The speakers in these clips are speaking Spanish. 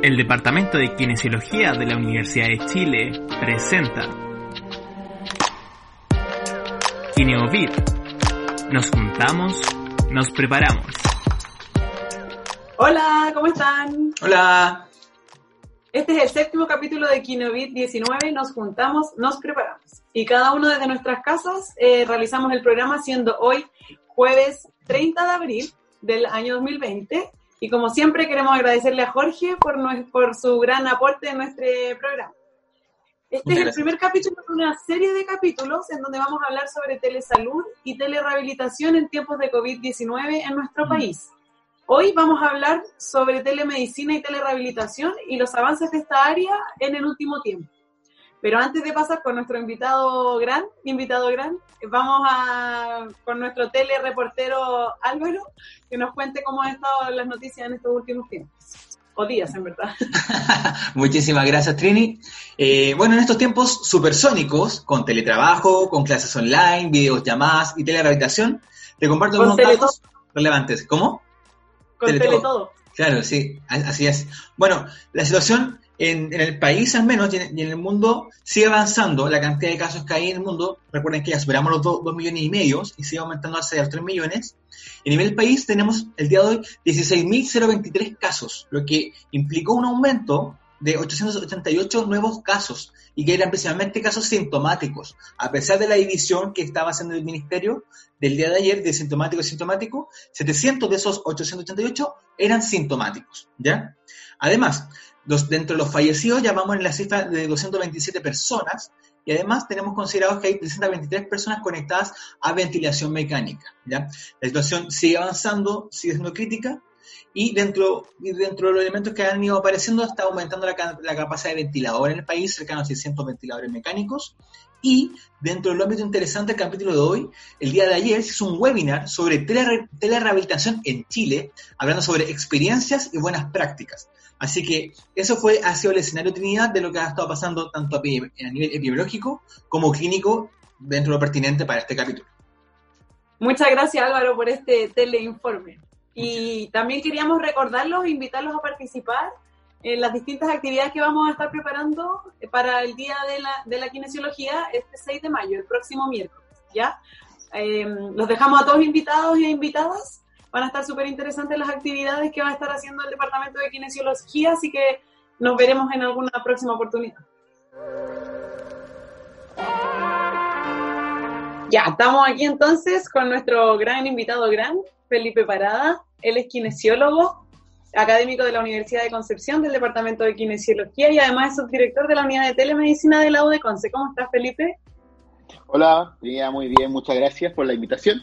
El Departamento de Kinesiología de la Universidad de Chile presenta Kineovid. Nos juntamos, nos preparamos. Hola, ¿cómo están? Hola. Este es el séptimo capítulo de Kineovid 19. Nos juntamos, nos preparamos. Y cada uno desde nuestras casas eh, realizamos el programa siendo hoy jueves 30 de abril del año 2020 y como siempre queremos agradecerle a Jorge por, por su gran aporte en nuestro programa. Este es el primer capítulo de una serie de capítulos en donde vamos a hablar sobre telesalud y telerehabilitación en tiempos de COVID-19 en nuestro mm. país. Hoy vamos a hablar sobre telemedicina y telerehabilitación y los avances de esta área en el último tiempo. Pero antes de pasar con nuestro invitado gran, invitado gran, vamos a con nuestro telereportero Álvaro, que nos cuente cómo han estado las noticias en estos últimos tiempos. O días, en verdad. Muchísimas gracias, Trini. Eh, bueno, en estos tiempos supersónicos, con teletrabajo, con clases online, videos, llamadas y telerehabilitación, te comparto algunos datos relevantes. ¿Cómo? Con teletodo. Claro, sí, así es. Bueno, la situación en, el país al menos y en, el mundo sigue avanzando la cantidad de casos que hay en el mundo. Recuerden que ya superamos los 2 millones y medio y sigue aumentando hacia los 3 millones. En nivel país tenemos el día de hoy 16.023 casos, lo que implicó un aumento de 888 nuevos casos y que eran principalmente casos sintomáticos, a pesar de la división que estaba haciendo el ministerio del día de ayer de sintomático y sintomático, 700 de esos 888 eran sintomáticos, ¿ya? Además, dentro de los fallecidos ya vamos en la cifra de 227 personas y además tenemos considerados que hay 323 personas conectadas a ventilación mecánica. La situación sigue avanzando, sigue siendo crítica y dentro, dentro de los elementos que han ido apareciendo está aumentando la, la capacidad de ventilador en el país, cercano a 600 ventiladores mecánicos. Y dentro del ámbito interesante del capítulo de hoy, el día de ayer se hizo un webinar sobre telerehabilitación en Chile, hablando sobre experiencias y buenas prácticas. Así que eso fue, ha sido el escenario Trinidad de lo que ha estado pasando tanto a, nivel epidemiológico como clínico dentro de lo pertinente para este capítulo. Muchas gracias Álvaro por este teleinforme. Y también queríamos recordarlos e invitarlos a participar en las distintas actividades que vamos a estar preparando para el Día de la, de la Kinesiología este 6 de mayo, el próximo miércoles. ¿ya? Eh, los dejamos a todos invitados e invitadas van a estar súper interesantes las actividades que va a estar haciendo el Departamento de Kinesiología, así que nos veremos en alguna próxima oportunidad. Ya, estamos aquí entonces con nuestro gran invitado gran, Felipe Parada. Él es kinesiólogo, académico de la Universidad de Concepción del Departamento de Kinesiología y además es subdirector de la Unidad de Telemedicina de la UDECONCE. ¿Cómo estás, Felipe? Hola, muy bien, muchas gracias por la invitación.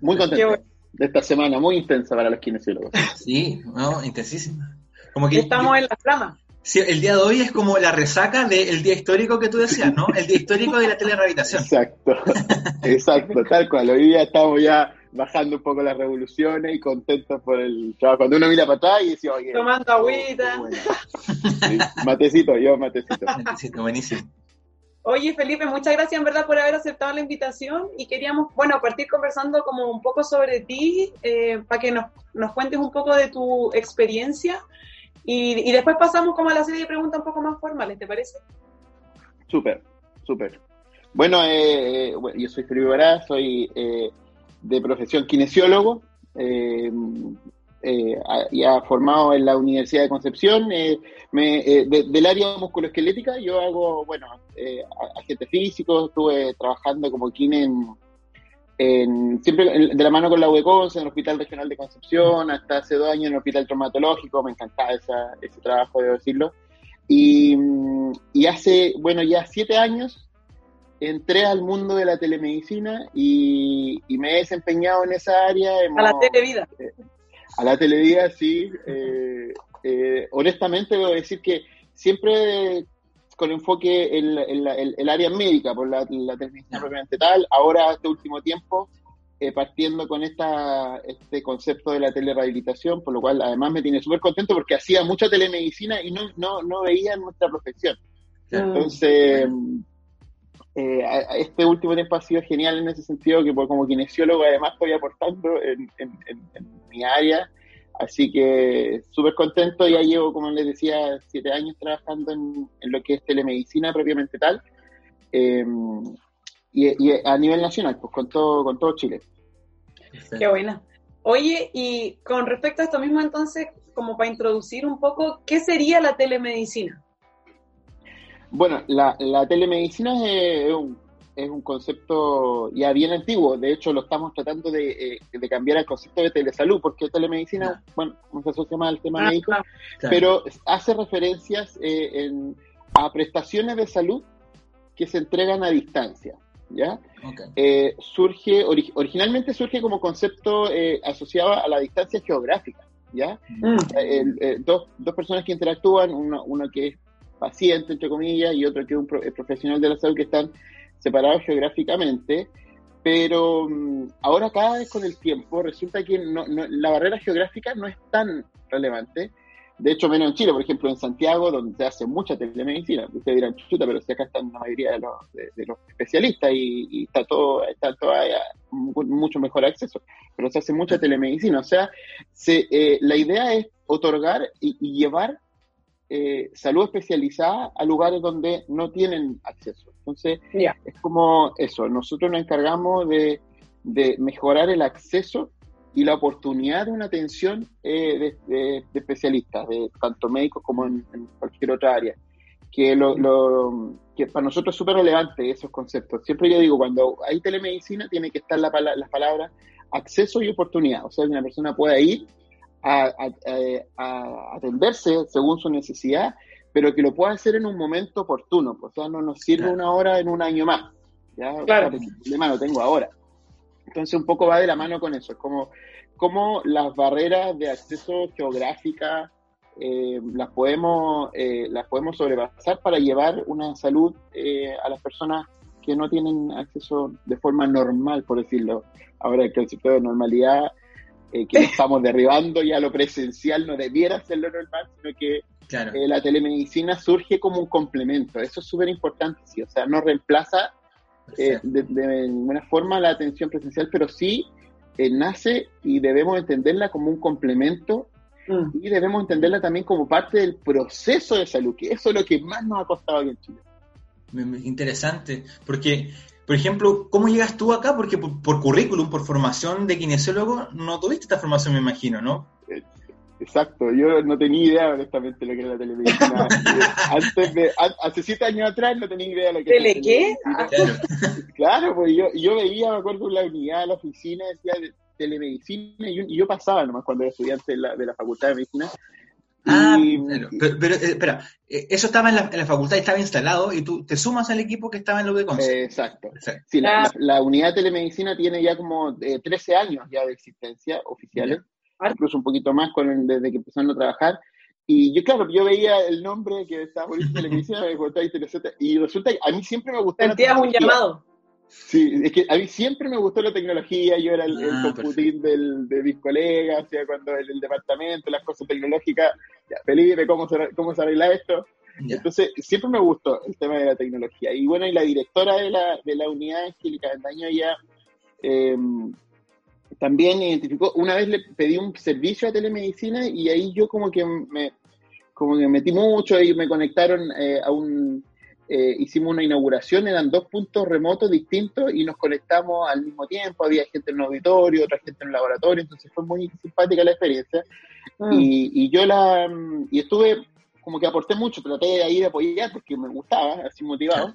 Muy contento de esta semana, muy intensa para los kinesiólogos. Sí, no, intensísima. Como que estamos en la flama. Sí, el día de hoy es como la resaca del día histórico que tú decías, ¿no? El día histórico de la telerehabilitación. Exacto, exacto, tal cual. Hoy día estamos ya bajando un poco las revoluciones y contentos por el trabajo. Cuando uno mira para atrás y dice, oye. Tomando agüita. matecito, yo matecito. Matecito, buenísimo. Oye, Felipe, muchas gracias en verdad por haber aceptado la invitación y queríamos, bueno, partir conversando como un poco sobre ti, eh, para que nos, nos, cuentes un poco de tu experiencia y, y, después pasamos como a la serie de preguntas un poco más formales, ¿te parece? Súper, súper. Bueno, eh, eh yo soy Felipe Bará, soy eh, de profesión kinesiólogo, eh, eh, ya formado en la Universidad de Concepción, eh, me, eh, del área musculoesquelética, yo hago, bueno, eh, agente físico, estuve trabajando como kine en, siempre de la mano con la UECONS en el Hospital Regional de Concepción, hasta hace dos años en el Hospital Traumatológico, me encantaba esa, ese trabajo, debo decirlo. Y, y hace, bueno, ya siete años entré al mundo de la telemedicina y, y me he desempeñado en esa área. a la televida. A la televida, sí. Eh, eh, honestamente debo decir que siempre con enfoque en, el, área médica, por la, la propiamente tal, ahora este último tiempo eh, partiendo con esta, este concepto de la telerehabilitación, por lo cual además me tiene súper contento porque hacía mucha telemedicina y no, no, no veía nuestra profesión. Entonces, eh, este último tiempo ha sido genial en ese sentido, que como kinesiólogo además estoy aportando en, mi área, así que súper contento, ya llevo, como les decía, siete años trabajando en, lo que es telemedicina propiamente tal. Eh, y, a nivel nacional, pues con todo, con todo Chile. Qué buena. Oye, y con respecto a esto mismo entonces, como para introducir un poco, ¿qué sería la telemedicina? Bueno, la, telemedicina es, un, es, un, concepto ya bien antiguo, de hecho lo estamos tratando de, eh, cambiar al concepto de telesalud, porque telemedicina, bueno, no se asocia más al tema ah, médico, pero hace referencias eh, a prestaciones de salud que se entregan a distancia. ¿ya? Eh, surge, originalmente surge como concepto eh, asociado a la distancia geográfica, ¿ya? Mm. Eh, dos, dos, personas que interactúan, uno, que es paciente, entre comillas, y otro que es un profesional de la salud que están separados geográficamente, pero mm, ahora cada vez con el tiempo resulta que la barrera geográfica no es tan relevante, de hecho, menos en Chile, por ejemplo, en Santiago, donde se hace mucha telemedicina. Ustedes dirán, chuta, pero si acá están la mayoría de los, especialistas y, está todo, está todavía mucho mejor acceso. Pero se hace mucha telemedicina. O sea, se, eh, la idea es otorgar y, llevar eh, salud especializada a lugares donde no tienen acceso. Entonces, es como eso. Nosotros nos encargamos de, de mejorar el acceso y la oportunidad de una atención eh, de, especialistas, de tanto médicos como en, cualquier otra área. Que, lo, que para nosotros es súper relevante esos conceptos. Siempre yo digo, cuando hay telemedicina, tiene que estar la, las palabras acceso y oportunidad. O sea, que una persona pueda ir a, atenderse según su necesidad, pero que lo pueda hacer en un momento oportuno. O sea, no nos sirve una hora en un año más. ¿ya? Claro. el problema lo tengo ahora. Entonces un poco va de la mano con eso, es como, como las barreras de acceso geográfica eh, las, podemos, eh, las podemos sobrepasar para llevar una salud eh, a las personas que no tienen acceso de forma normal, por decirlo. Ahora el concepto de normalidad que estamos derribando ya lo presencial no debiera ser lo normal, sino que la telemedicina surge como un complemento. Eso es súper importante, sí. O sea, no reemplaza eh, de, ninguna forma la atención presencial, pero sí eh, nace y debemos entenderla como un complemento mm. y debemos entenderla también como parte del proceso de salud, que eso es lo que más nos ha costado aquí en Chile. Interesante, porque, por ejemplo, ¿cómo llegas tú acá? Porque por, por currículum, por formación de kinesiólogo, no tuviste esta formación, me imagino, ¿no? Eh, Exacto, yo no tenía idea honestamente de lo que era la televisión. Antes de, hace siete años atrás no tenía idea de lo que era. ¿Tele qué? Claro. pues yo, yo veía, me acuerdo, en la unidad, de la oficina, decía de telemedicina, y yo, pasaba nomás cuando era estudiante de la, de la Facultad de Medicina. Ah, pero, eh, espera, eh, eso estaba en la, en la, facultad, estaba instalado y tú te sumas al equipo que estaba en lo de exacto. Sí, la, unidad de telemedicina tiene ya como 13 eh, años ya de existencia oficiales incluso un poquito más con desde que empezaron a trabajar. Y yo, claro, yo veía el nombre que estaba por televisión y resulta que a mí siempre me gustó. Sentías un llamado. Sí, es que a mí siempre me gustó la tecnología, yo era el, ah, computín del, de mis colegas, o sea, cuando el, el departamento, las cosas tecnológicas, ya, Felipe, ¿cómo se, cómo se arregla esto? Entonces, siempre me gustó el tema de la tecnología. Y bueno, y la directora de la, de la unidad, Angélica Daño ya eh, también identificó, una vez le pedí un servicio a telemedicina y ahí yo como que me, como que metí mucho y me conectaron eh, a un, eh, hicimos una inauguración, eran dos puntos remotos distintos y nos conectamos al mismo tiempo, había gente en un auditorio, otra gente en un laboratorio, entonces fue muy simpática la experiencia. Ah. Y, y, yo la, y estuve, como que aporté mucho, traté de ir a apoyar porque me gustaba, así motivado.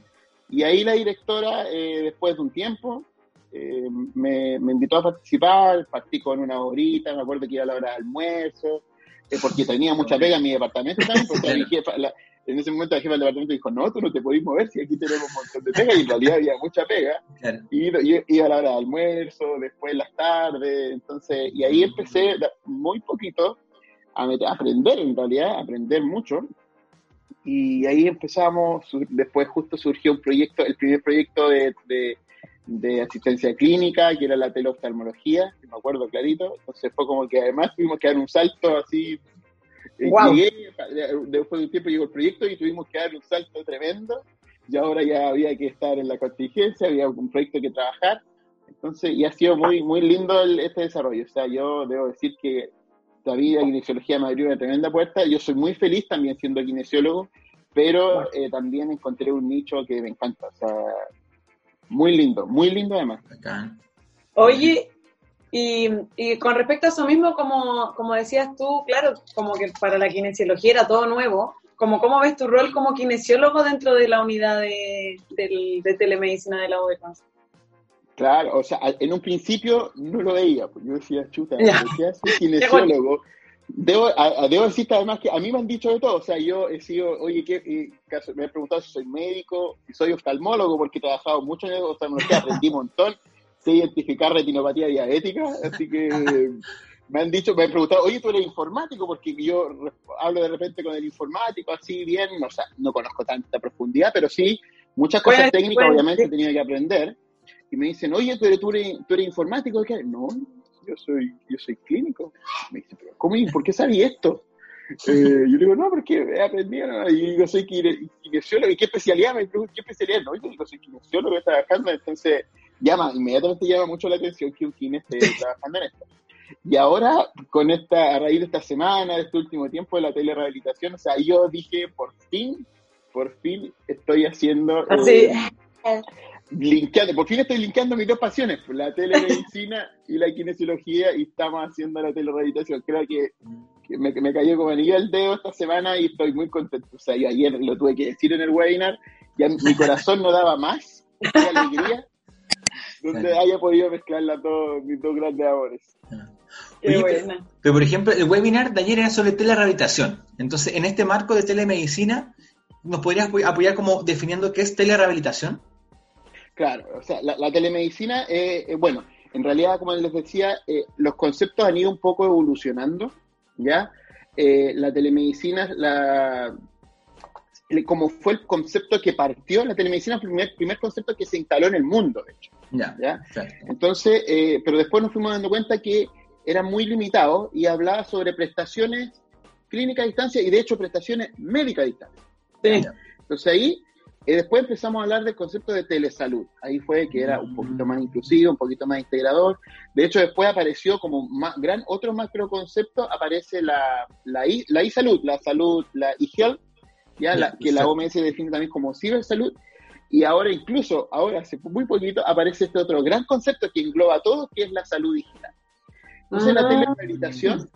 Y ahí la directora, eh, después de un tiempo, eh, me, invitó a participar, partí con una horita, me acuerdo que iba a la hora de almuerzo, eh, porque tenía mucha pega en mi departamento también, porque en ese momento la jefa del departamento dijo, no, tú no te podés mover si aquí tenemos un montón de pega, y en realidad había mucha pega, y iba a la hora de almuerzo, después las tardes, entonces, y ahí empecé muy poquito a, aprender en realidad, a aprender mucho. Y ahí empezamos, después justo surgió un proyecto, el primer proyecto de, de, asistencia clínica, que era la teleoftalmología, me acuerdo clarito. Entonces fue como que además tuvimos que dar un salto así. Wow. Llegué, después de un tiempo llegó el proyecto y tuvimos que dar un salto tremendo. Y ahora ya había que estar en la contingencia, había un proyecto que trabajar. Entonces, y ha sido muy, muy lindo este desarrollo. O sea, yo debo decir que la kinesiología me abrió una tremenda puerta. Yo soy muy feliz también siendo kinesiólogo, pero eh, también encontré un nicho que me encanta. O sea, muy lindo, muy lindo además. Oye, y, con respecto a eso mismo, como, como decías tú, claro, como que para la kinesiología era todo nuevo. Como, ¿Cómo ves tu rol como kinesiólogo dentro de la unidad de, de, telemedicina de la UDECONS? Claro, o sea, en un principio no lo veía, pues yo decía, chuta, decía, soy kinesiólogo. Debo, debo decirte además que a mí me han dicho de todo, o sea, yo he sido, oye, ¿qué, me han preguntado si soy médico, si soy oftalmólogo, porque he trabajado mucho en oftalmología, aprendí un montón, sé identificar retinopatía diabética, así que me han dicho, me han preguntado, oye, tú eres informático, porque yo hablo de repente con el informático, así bien, o sea, no conozco tanta profundidad, pero sí, muchas cosas técnicas obviamente he tenido que aprender y me dicen, oye, ¿tú eres, tú eres, informático? ¿Qué? No, yo soy, yo soy clínico. Me dicen, pero ¿cómo y por qué sabí esto? Eh, yo digo, no, porque he aprendido, y yo soy kinesiólogo, ¿y qué especialidad? Me pregunto, ¿qué especialidad? No, yo digo, soy kinesiólogo, trabajando, entonces llama, inmediatamente llama mucho la atención que un kine esté trabajando en esto. Y ahora, con esta, a raíz de esta semana, de este último tiempo de la telerehabilitación, o sea, yo dije, por fin, por fin estoy haciendo... Eh, linkeando, por fin estoy linkeando mis dos pasiones, la telemedicina y la kinesiología, y estamos haciendo la telerehabilitación. Creo que, me, me, cayó como anillo el dedo esta semana y estoy muy contento. O sea, yo ayer lo tuve que decir en el webinar, ya mi corazón no daba más, qué alegría, donde haya podido mezclar todos mis dos grandes amores. Qué buena. Pero, por ejemplo, el webinar de ayer era sobre telerehabilitación. Entonces, en este marco de telemedicina, ¿nos podrías apoyar como definiendo qué es telerehabilitación? Claro, o sea, la, telemedicina, eh, eh, bueno, en realidad, como les decía, eh, los conceptos han ido un poco evolucionando, ¿ya? la telemedicina, la, como fue el concepto que partió, la telemedicina fue el primer, primer concepto que se instaló en el mundo, de hecho. Ya, Entonces, pero después nos fuimos dando cuenta que era muy limitado y hablaba sobre prestaciones clínicas a distancia y de hecho prestaciones médicas a distancia. Entonces ahí y después empezamos a hablar del concepto de telesalud. Ahí fue que era un poquito más inclusivo, un poquito más integrador. De hecho, después apareció como más, gran otro macro concepto, aparece la, la, la e-salud, la salud, la e-health, ya la, que la OMS define también como cibersalud. Y ahora incluso, ahora hace muy poquito, aparece este otro gran concepto que engloba todo, que es la salud digital. Entonces la ah. telemeditación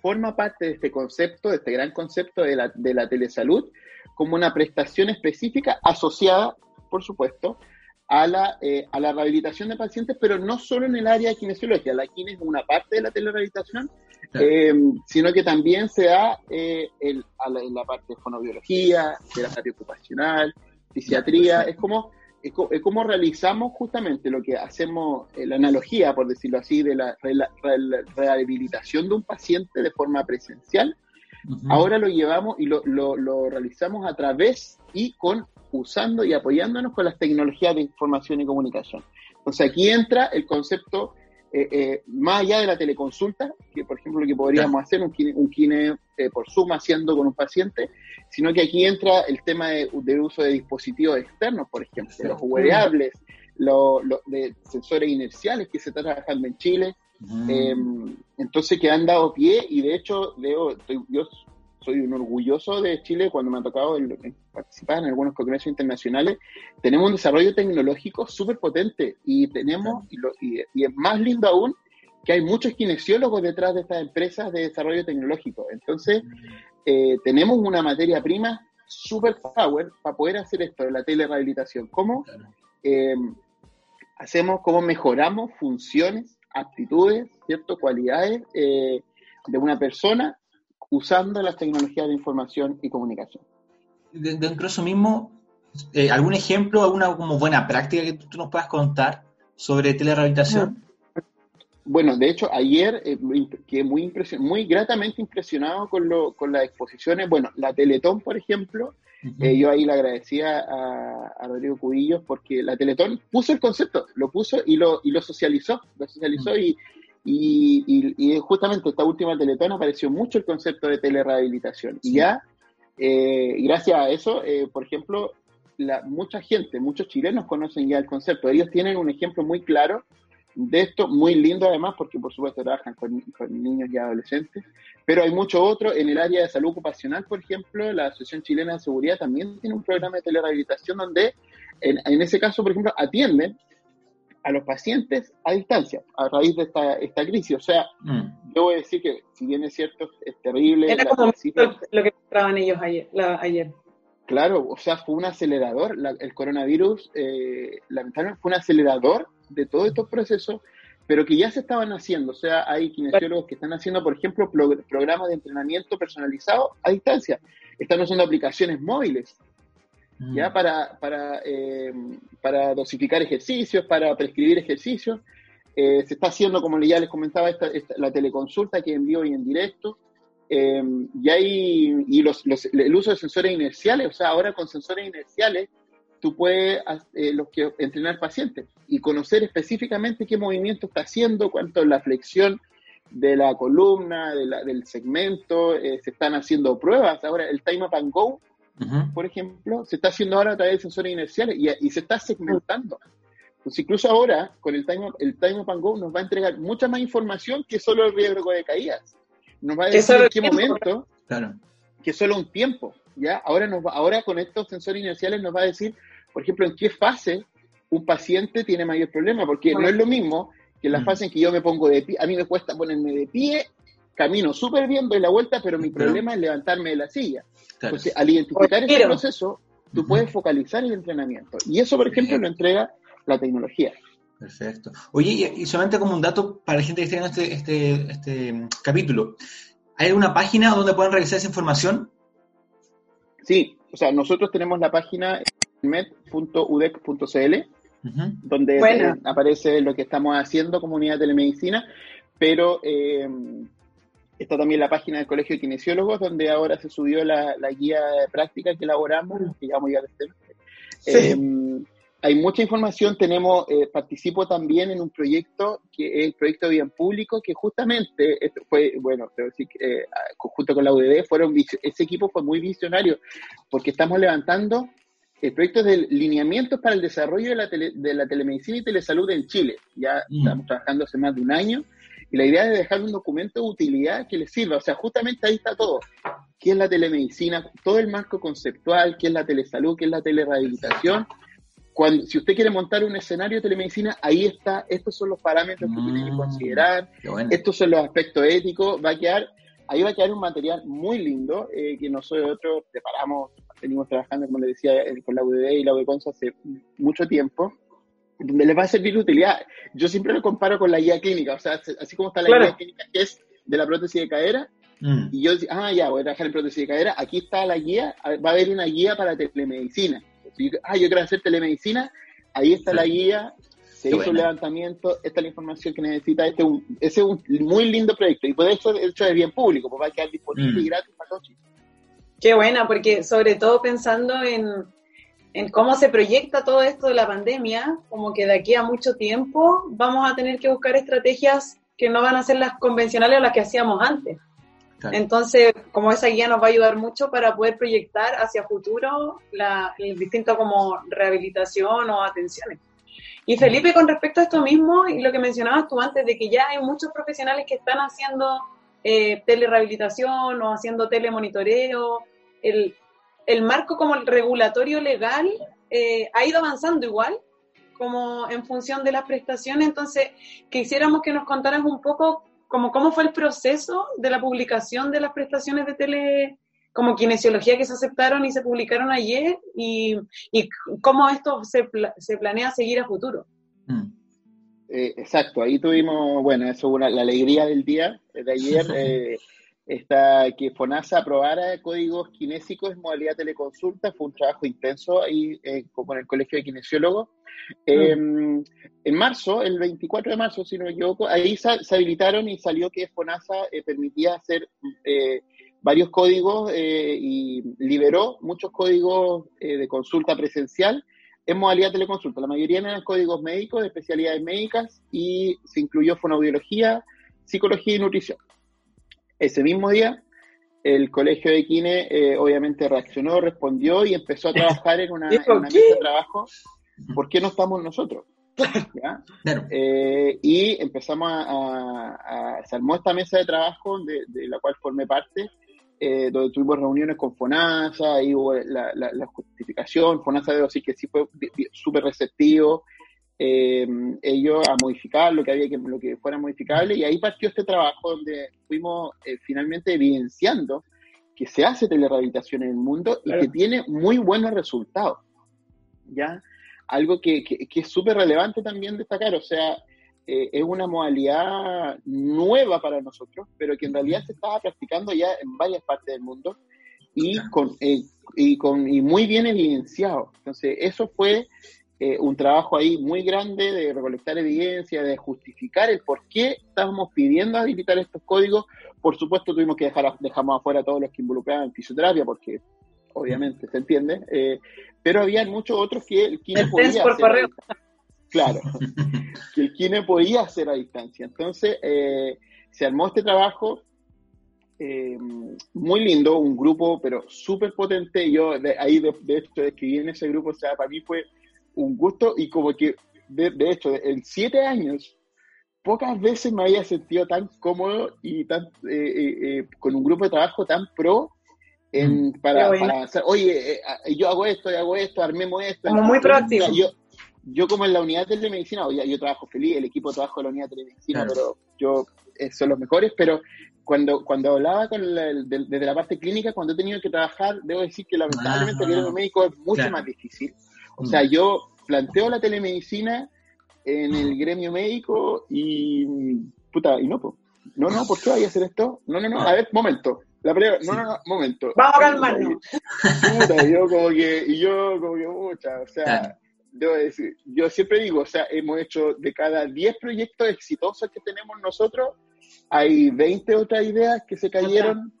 forma parte de este concepto, de este gran concepto de la, de la telesalud, como una prestación específica asociada, por supuesto, a la, eh, a la rehabilitación de pacientes, pero no solo en el área de kinesiología. La kine es una parte de la telerehabilitación, eh, sino que también se da eh, en la parte de fonobiología, terapia ocupacional, fisiatría. Es como, es, como realizamos justamente lo que hacemos, la analogía, por decirlo así, de la rehabilitación de un paciente de forma presencial Ahora lo llevamos y lo, lo, realizamos a través y con usando y apoyándonos con las tecnologías de información y comunicación. Entonces aquí entra el concepto, eh, eh, más allá de la teleconsulta, que por ejemplo lo que podríamos hacer, un kine, un kine eh, por Zoom haciendo con un paciente, sino que aquí entra el tema de, uso de dispositivos externos, por ejemplo, los wearables, los, de sensores inerciales que se está trabajando en Chile, Em, entonces que han dado pie y de hecho Leo, yo soy un orgulloso de Chile cuando me ha tocado participar en algunos congresos internacionales. Tenemos un desarrollo tecnológico súper potente y tenemos, y, es más lindo aún, que hay muchos kinesiólogos detrás de estas empresas de desarrollo tecnológico. Entonces, eh, tenemos una materia prima super power para poder hacer esto, la telerehabilitación. ¿Cómo em, hacemos, cómo mejoramos funciones aptitudes, ¿cierto? cualidades eh, de una persona usando las tecnologías de información y comunicación. Dentro de eso mismo, eh, ¿algún ejemplo, alguna como buena práctica que tú, nos puedas contar sobre telerehabilitación? bueno, de hecho, ayer eh, quedé muy, muy gratamente impresionado con, lo, con las exposiciones. Bueno, la Teletón, por ejemplo, eh, yo ahí le agradecía a, Rodrigo Cubillos porque la Teletón puso el concepto, lo puso y lo, y lo socializó, lo socializó y, y, justamente esta última Teletón apareció mucho el concepto de telerehabilitación. Y ya, eh, gracias a eso, eh, por ejemplo, la, mucha gente, muchos chilenos conocen ya el concepto. Ellos tienen un ejemplo muy claro de esto, muy lindo además, porque por supuesto trabajan con, niños y adolescentes, pero hay mucho otro. En el área de salud ocupacional, por ejemplo, la Asociación Chilena de Seguridad también tiene un programa de telerehabilitación donde, en, ese caso, por ejemplo, atienden a los pacientes a distancia a raíz de esta, esta crisis. O sea, mm. yo voy a decir que, si bien es cierto, es terrible. Era como lo que mostraban ellos ayer, ayer. Claro, o sea, fue un acelerador. el coronavirus, eh, lamentablemente, fue un acelerador de todos estos procesos, pero que ya se estaban haciendo. O sea, hay kinesiólogos que están haciendo, por ejemplo, programas de entrenamiento personalizado a distancia. Están usando aplicaciones móviles, ya mm. para, para, eh, para dosificar ejercicios, para prescribir ejercicios. Eh, se está haciendo, como ya les comentaba, esta, la teleconsulta que envío y en directo. Eh, y hay y los, el uso de sensores inerciales, o sea, ahora con sensores inerciales tú puedes eh, los que, entrenar pacientes y conocer específicamente qué movimiento está haciendo, cuánto es la flexión de la columna, del segmento, eh, se están haciendo pruebas. Ahora, el Time Up and Go, por ejemplo, se está haciendo ahora a través de sensores inerciales y, se está segmentando. Pues incluso ahora, con el Time, el Time Up and Go nos va a entregar mucha más información que solo el riesgo de caídas. Nos va a decir en qué momento, que solo un tiempo. ¿ya? Ahora, nos ahora con estos sensores inerciales nos va a decir por ejemplo, en qué fase un paciente tiene mayor problema, porque no es lo mismo que en la mm. fase en que yo me pongo de pie, a mí me cuesta ponerme de pie, camino súper bien, doy la vuelta, pero mi problema es levantarme de la silla. Entonces, al identificar ese proceso, tú puedes focalizar el entrenamiento. Y eso, por ejemplo, lo entrega la tecnología. Perfecto. Oye, y, solamente como un dato para la gente que esté viendo este, este, este capítulo, ¿hay alguna página donde puedan revisar esa información? Sí, o sea, nosotros tenemos la página med.udec.cl, donde aparece lo que estamos haciendo comunidad de telemedicina, pero eh, está también la página del Colegio de Kinesiólogos, donde ahora se subió la, guía de práctica que elaboramos, que ya vamos a este hay mucha información, tenemos, eh, participo también en un proyecto que es el proyecto de Bien Público, que justamente fue, bueno, eh, junto con la UDD, fueron, ese equipo fue muy visionario, porque estamos levantando el proyecto de lineamientos para el desarrollo de la, de la telemedicina y telesalud en Chile. Ya mm. estamos trabajando hace más de un año y la idea es dejar un documento de utilidad que les sirva. O sea, justamente ahí está todo. ¿Qué es la telemedicina? Todo el marco conceptual, qué es la telesalud, qué es la telerehabilitación. Cuando, si usted quiere montar un escenario de telemedicina, ahí está, estos son los parámetros que tiene que mm, considerar, estos son los aspectos éticos, va a quedar, ahí va a quedar un material muy lindo eh, que nosotros preparamos venimos trabajando, como le decía, con la UDD y la UDECONSA hace mucho tiempo, donde les va a servir de utilidad. Yo siempre lo comparo con la guía clínica, o sea, así como está la guía clínica que es de la prótesis de cadera, mm. y yo, ah, ya, voy a trabajar en prótesis de cadera, aquí está la guía, va a haber una guía para telemedicina. ah, yo quiero hacer telemedicina, ahí está la guía, se hizo un levantamiento, esta es la información que necesita, este ese es un muy lindo proyecto, y por eso hecho de bien público, pues va a quedar disponible y mm. gratis para todos Qué buena, porque sobre todo pensando en, cómo se proyecta todo esto de la pandemia, como que de aquí a mucho tiempo vamos a tener que buscar estrategias que no van a ser las convencionales o las que hacíamos antes. Entonces, como esa guía nos va a ayudar mucho para poder proyectar hacia futuro la, el distinto como rehabilitación o atenciones. Y Felipe, con respecto a esto mismo y lo que mencionabas tú antes, de que ya hay muchos profesionales que están haciendo eh, telerehabilitación o haciendo telemonitoreo, el, marco como el regulatorio legal eh, ha ido avanzando igual, como en función de las prestaciones. Entonces, quisiéramos que nos contaras un poco como cómo fue el proceso de la publicación de las prestaciones de tele como kinesiología que se aceptaron y se publicaron ayer y, cómo esto se, se, planea seguir a futuro. Mm. Eh, exacto, ahí tuvimos, bueno, eso la alegría del día de ayer. Eh, Está, que FONASA aprobara códigos kinésicos en modalidad teleconsulta, fue un trabajo intenso ahí eh, con el Colegio de Kinesiólogos. Em, en marzo, el 24 de marzo, si no me equivoco, ahí se, habilitaron y salió que FONASA eh, permitía hacer eh, varios códigos eh, y liberó muchos códigos de consulta presencial en modalidad teleconsulta. La mayoría eran códigos médicos, de especialidades médicas y se incluyó fonoaudiología, psicología y nutrición. Ese mismo día, el colegio de Kine obviamente reaccionó, respondió y empezó a trabajar en una, mesa de trabajo. ¿Por qué no estamos nosotros? Eh, y empezamos a, Se armó esta mesa de trabajo de, la cual formé parte, eh, donde tuvimos reuniones con FONASA, ahí hubo la, justificación, FONASA debo decir que sí fue súper receptivo, eh, ellos a modificar lo que había que, lo que fuera modificable, y ahí partió este trabajo donde fuimos finalmente evidenciando que se hace telerehabilitación en el mundo y que tiene muy buenos resultados. ¿ya? algo que, que, es súper relevante también destacar, o sea, eh, es una modalidad nueva para nosotros, pero que en realidad se estaba practicando ya en varias partes del mundo y, con, eh, y, con, y muy bien evidenciado. Entonces, eso fue eh, un trabajo ahí muy grande de recolectar evidencia, de justificar el por qué estábamos pidiendo habilitar estos códigos. Por supuesto, tuvimos que dejar dejamos afuera a todos los que involucraban en fisioterapia, porque obviamente, ¿se entiende? Eh, pero había muchos otros que el kine podía hacer. Claro, que el kine podía hacer a distancia. Entonces, eh, se armó este trabajo eh, muy lindo, un grupo, pero súper potente. Yo de, ahí, de, hecho, escribí en ese grupo, o sea, para mí fue un gusto y como que, de, de hecho, en siete años, pocas veces me había sentido tan cómodo y tan con un grupo de trabajo tan pro Mm. para, hacer, oye, eh, eh, yo hago esto, yo hago esto, armemos esto. Como muy proactivo. Yo, yo como en la unidad de telemedicina, oye, yo trabajo feliz, el equipo trabajo en la unidad de telemedicina, pero yo eh, son los mejores, pero cuando, cuando hablaba con desde la parte clínica, cuando he tenido que trabajar, debo decir que lamentablemente el gremio médico es mucho más difícil. O sea, mm. yo planteo la telemedicina en el gremio médico y puta, y no, pues. No, no, ¿por qué voy a hacer esto? No, no, no, a ver, momento. La primera, no, no, no, momento. Vamos a calmarnos. Puta, yo como que, y yo como que, mucha, o sea, debo decir, yo siempre digo, o sea, hemos hecho de cada 10 proyectos exitosos que tenemos nosotros, hay 20 otras ideas que se cayeron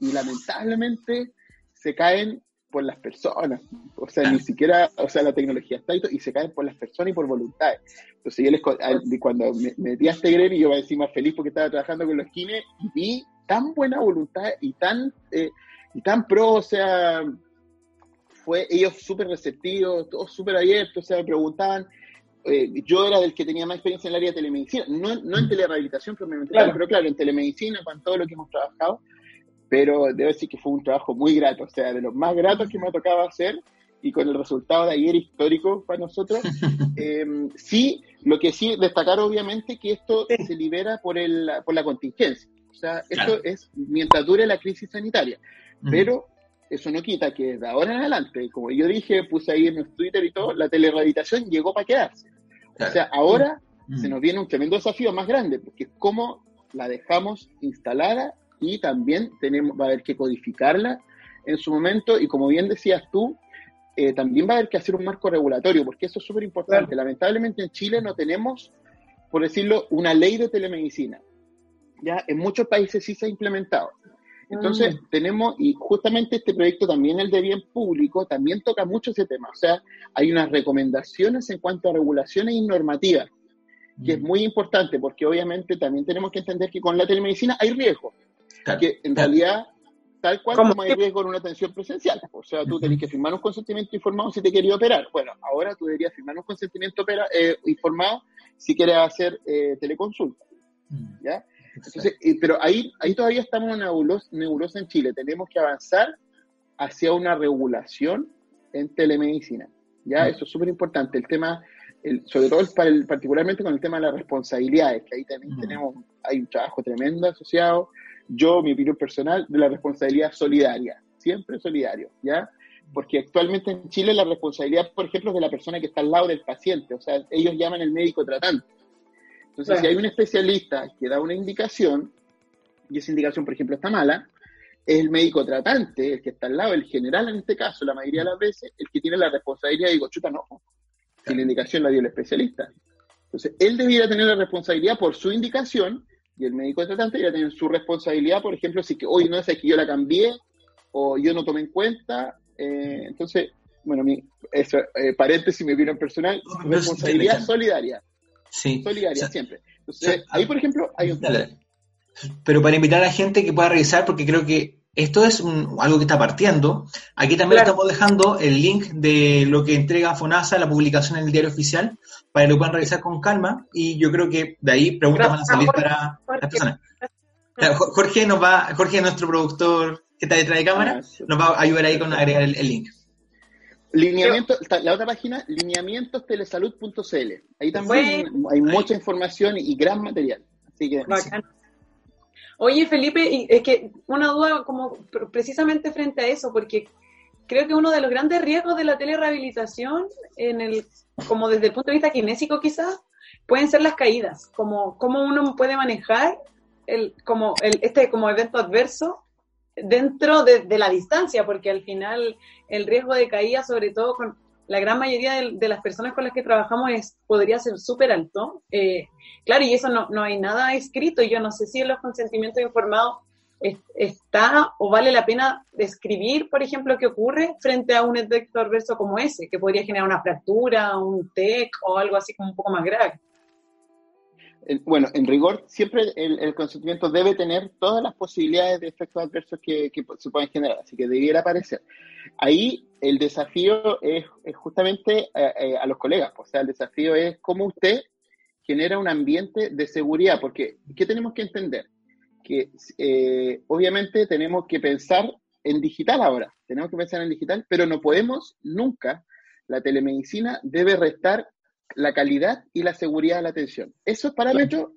y lamentablemente se caen por las personas. O sea, ni siquiera, o sea, la tecnología está y, y se caen por las personas y por voluntades. Entonces yo les, cuando me metí a este gremio, yo más feliz porque estaba trabajando con los kines y vi tan buena voluntad y tan, eh, y tan pro, o sea, fue ellos súper receptivos, todos súper abiertos, o sea, me preguntaban, eh, yo era del que tenía más experiencia en el área de telemedicina, no, no en telerehabilitación claro. pero claro, en telemedicina, con todo lo que hemos trabajado, pero debo decir que fue un trabajo muy grato, o sea, de los más gratos que me ha tocado hacer, y con el resultado de ayer histórico para nosotros. Eh, sí, lo que sí destacar obviamente que esto se libera por, el, por la contingencia. O sea, esto es mientras dure la crisis sanitaria. Pero eso no quita que de ahora en adelante, como yo dije, puse ahí en mi Twitter y todo, la telerehabilitación llegó para quedarse. O sea, ahora se nos viene un tremendo desafío más grande, porque es cómo la dejamos instalada y también tenemos, va a haber que codificarla en su momento y como bien decías tú, eh, también va a haber que hacer un marco regulatorio, porque eso es súper importante. Lamentablemente en Chile no tenemos, por decirlo, una ley de telemedicina. Ya en muchos países sí se ha implementado. Entonces, mm. tenemos, y justamente este proyecto también, el de bien público, también toca mucho ese tema. O sea, hay unas recomendaciones en cuanto a regulaciones y normativas, que es mm. muy importante, porque obviamente también tenemos que entender que con la telemedicina hay riesgo. que en realidad, tal cual como hay riesgo en una atención presencial. O sea, tú tenés que firmar un consentimiento informado si te querías operar. Bueno, ahora tú deberías firmar un consentimiento eh, informado si quieres hacer eh, teleconsulta. Mm. ¿Ya? pero ahí, ahí todavía estamos en una nebulosa, en Chile. Tenemos que avanzar hacia una regulación en telemedicina. ¿ya? Mm. Eso es súper importante. El tema, el, sobre todo para el, particularmente con el tema de las responsabilidades, que ahí también mm. tenemos, hay un trabajo tremendo asociado. Yo, mi opinión personal, de la responsabilidad solidaria, siempre solidario, ¿ya? Porque actualmente en Chile la responsabilidad, por ejemplo, es de la persona que está al lado del paciente, o sea, ellos llaman el médico tratante. Entonces, si hay un especialista que da una indicación, y esa indicación, por ejemplo, está mala, es el médico tratante, el que está al lado, el general en este caso, la mayoría de las veces, el que tiene la responsabilidad digo, chuta, no, Si la indicación la dio el especialista. Entonces, él debiera tener la responsabilidad por su indicación y el médico tratante debería tener su responsabilidad, por ejemplo, si que hoy no es que yo la cambié o yo no tomé en cuenta. Eh, entonces, bueno, mi, eso, eh, paréntesis, mi opinión personal, responsabilidad solidaria. Sí. Solidaria, siempre. Entonces, ahí, por ejemplo, hay un... Pero para invitar a la gente que pueda revisar, porque creo que esto es algo que está partiendo. Aquí también estamos dejando el link de lo que entrega FONASA, la publicación en el diario oficial, para que lo puedan revisar con calma. Y yo creo que de ahí preguntas van a salir para las personas. Jorge nos va, Jorge, nuestro productor que está detrás de cámara, ah, nos va a ayudar ahí con agregar el, link. Lineamiento, la otra página, lineamientostelesalud.cl. Ahí también hay mucha información y gran material. Así que. Oye, Felipe, es que una duda como precisamente frente a eso, porque creo que uno de los grandes riesgos de la telerehabilitación, en el, como desde el punto de vista kinésico quizás, pueden ser las caídas, como cómo uno puede manejar el, como el, este como evento adverso dentro de, de, la distancia, porque al final el riesgo de caída, sobre todo con la gran mayoría de, las personas con las que trabajamos es, podría ser súper alto. Eh, claro, y eso no, no hay nada escrito. Yo no sé si en los consentimientos informados está o vale la pena describir, por ejemplo, qué ocurre frente a un efecto adverso como ese, que podría generar una fractura, un TEC o algo así como un poco más grave. Bueno, en rigor, siempre el, consentimiento debe tener todas las posibilidades de efectos adversos que, se pueden generar, así que debiera aparecer. Ahí el desafío es, justamente eh, eh, a los colegas, o sea, el desafío es cómo usted genera un ambiente de seguridad, porque ¿qué tenemos que entender? Que eh, obviamente tenemos que pensar en digital ahora, tenemos que pensar en digital, pero no podemos nunca, la telemedicina debe restar la calidad y la seguridad de la atención. Esos parámetros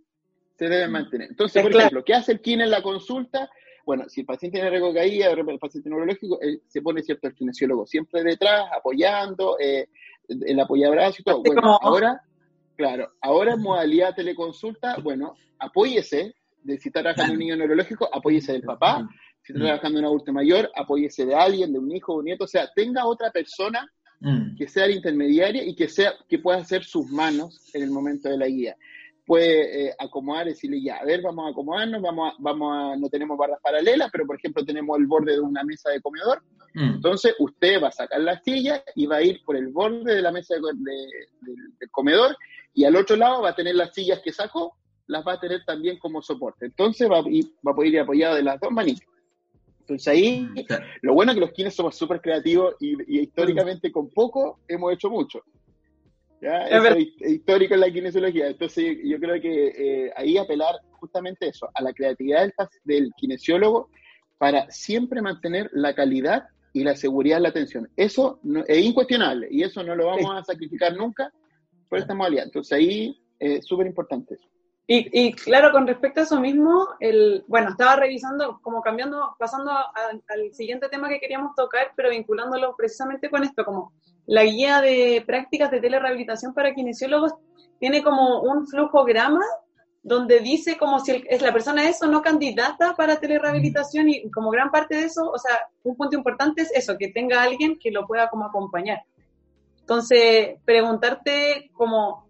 se deben mantener. Entonces, por ejemplo, ¿qué hace el quien en la consulta? Bueno, si el paciente tiene caída, el paciente neurológico, se pone cierto el kinesiólogo siempre detrás, apoyando, eh, el apoyabrazo y todo. Bueno, ahora, claro, ahora en modalidad teleconsulta, bueno, apóyese, de si está trabajando un niño neurológico, apóyese del papá, si está trabajando en un adulto mayor, apóyese de alguien, de un hijo, de un nieto, o sea, tenga otra persona Mm. que sea el intermediario y que, sea, que pueda hacer sus manos en el momento de la guía. Puede eh, acomodar, decirle ya, a ver, vamos a acomodarnos, vamos a, vamos a, no tenemos barras paralelas, pero por ejemplo tenemos el borde de una mesa de comedor. Mm. Entonces usted va a sacar la silla y va a ir por el borde de la mesa de, del comedor y al otro lado va a tener las sillas que sacó, las va a tener también como soporte. Entonces va, va a poder ir apoyado de las dos manitas. Entonces ahí, mm, lo bueno es que los kines somos súper creativos y, históricamente con poco hemos hecho mucho. ¿ya? es histórico en la kinesiología. Entonces yo creo que eh, ahí apelar justamente eso, a la creatividad del, del kinesiólogo para siempre mantener la calidad y la seguridad de la atención. Eso es incuestionable y eso no lo vamos a sacrificar nunca por esta modalidad. Entonces ahí es súper importante eso. Y, claro, con respecto a eso mismo, el, bueno, estaba revisando, como cambiando, pasando al siguiente tema que queríamos tocar, pero vinculándolo precisamente con esto, como la guía de prácticas de telerehabilitación para kinesiólogos tiene como un flujograma donde dice como si es la persona es o no candidata para telerehabilitación y como gran parte de eso, o sea, un punto importante es eso, que tenga alguien que lo pueda como acompañar. Entonces, preguntarte como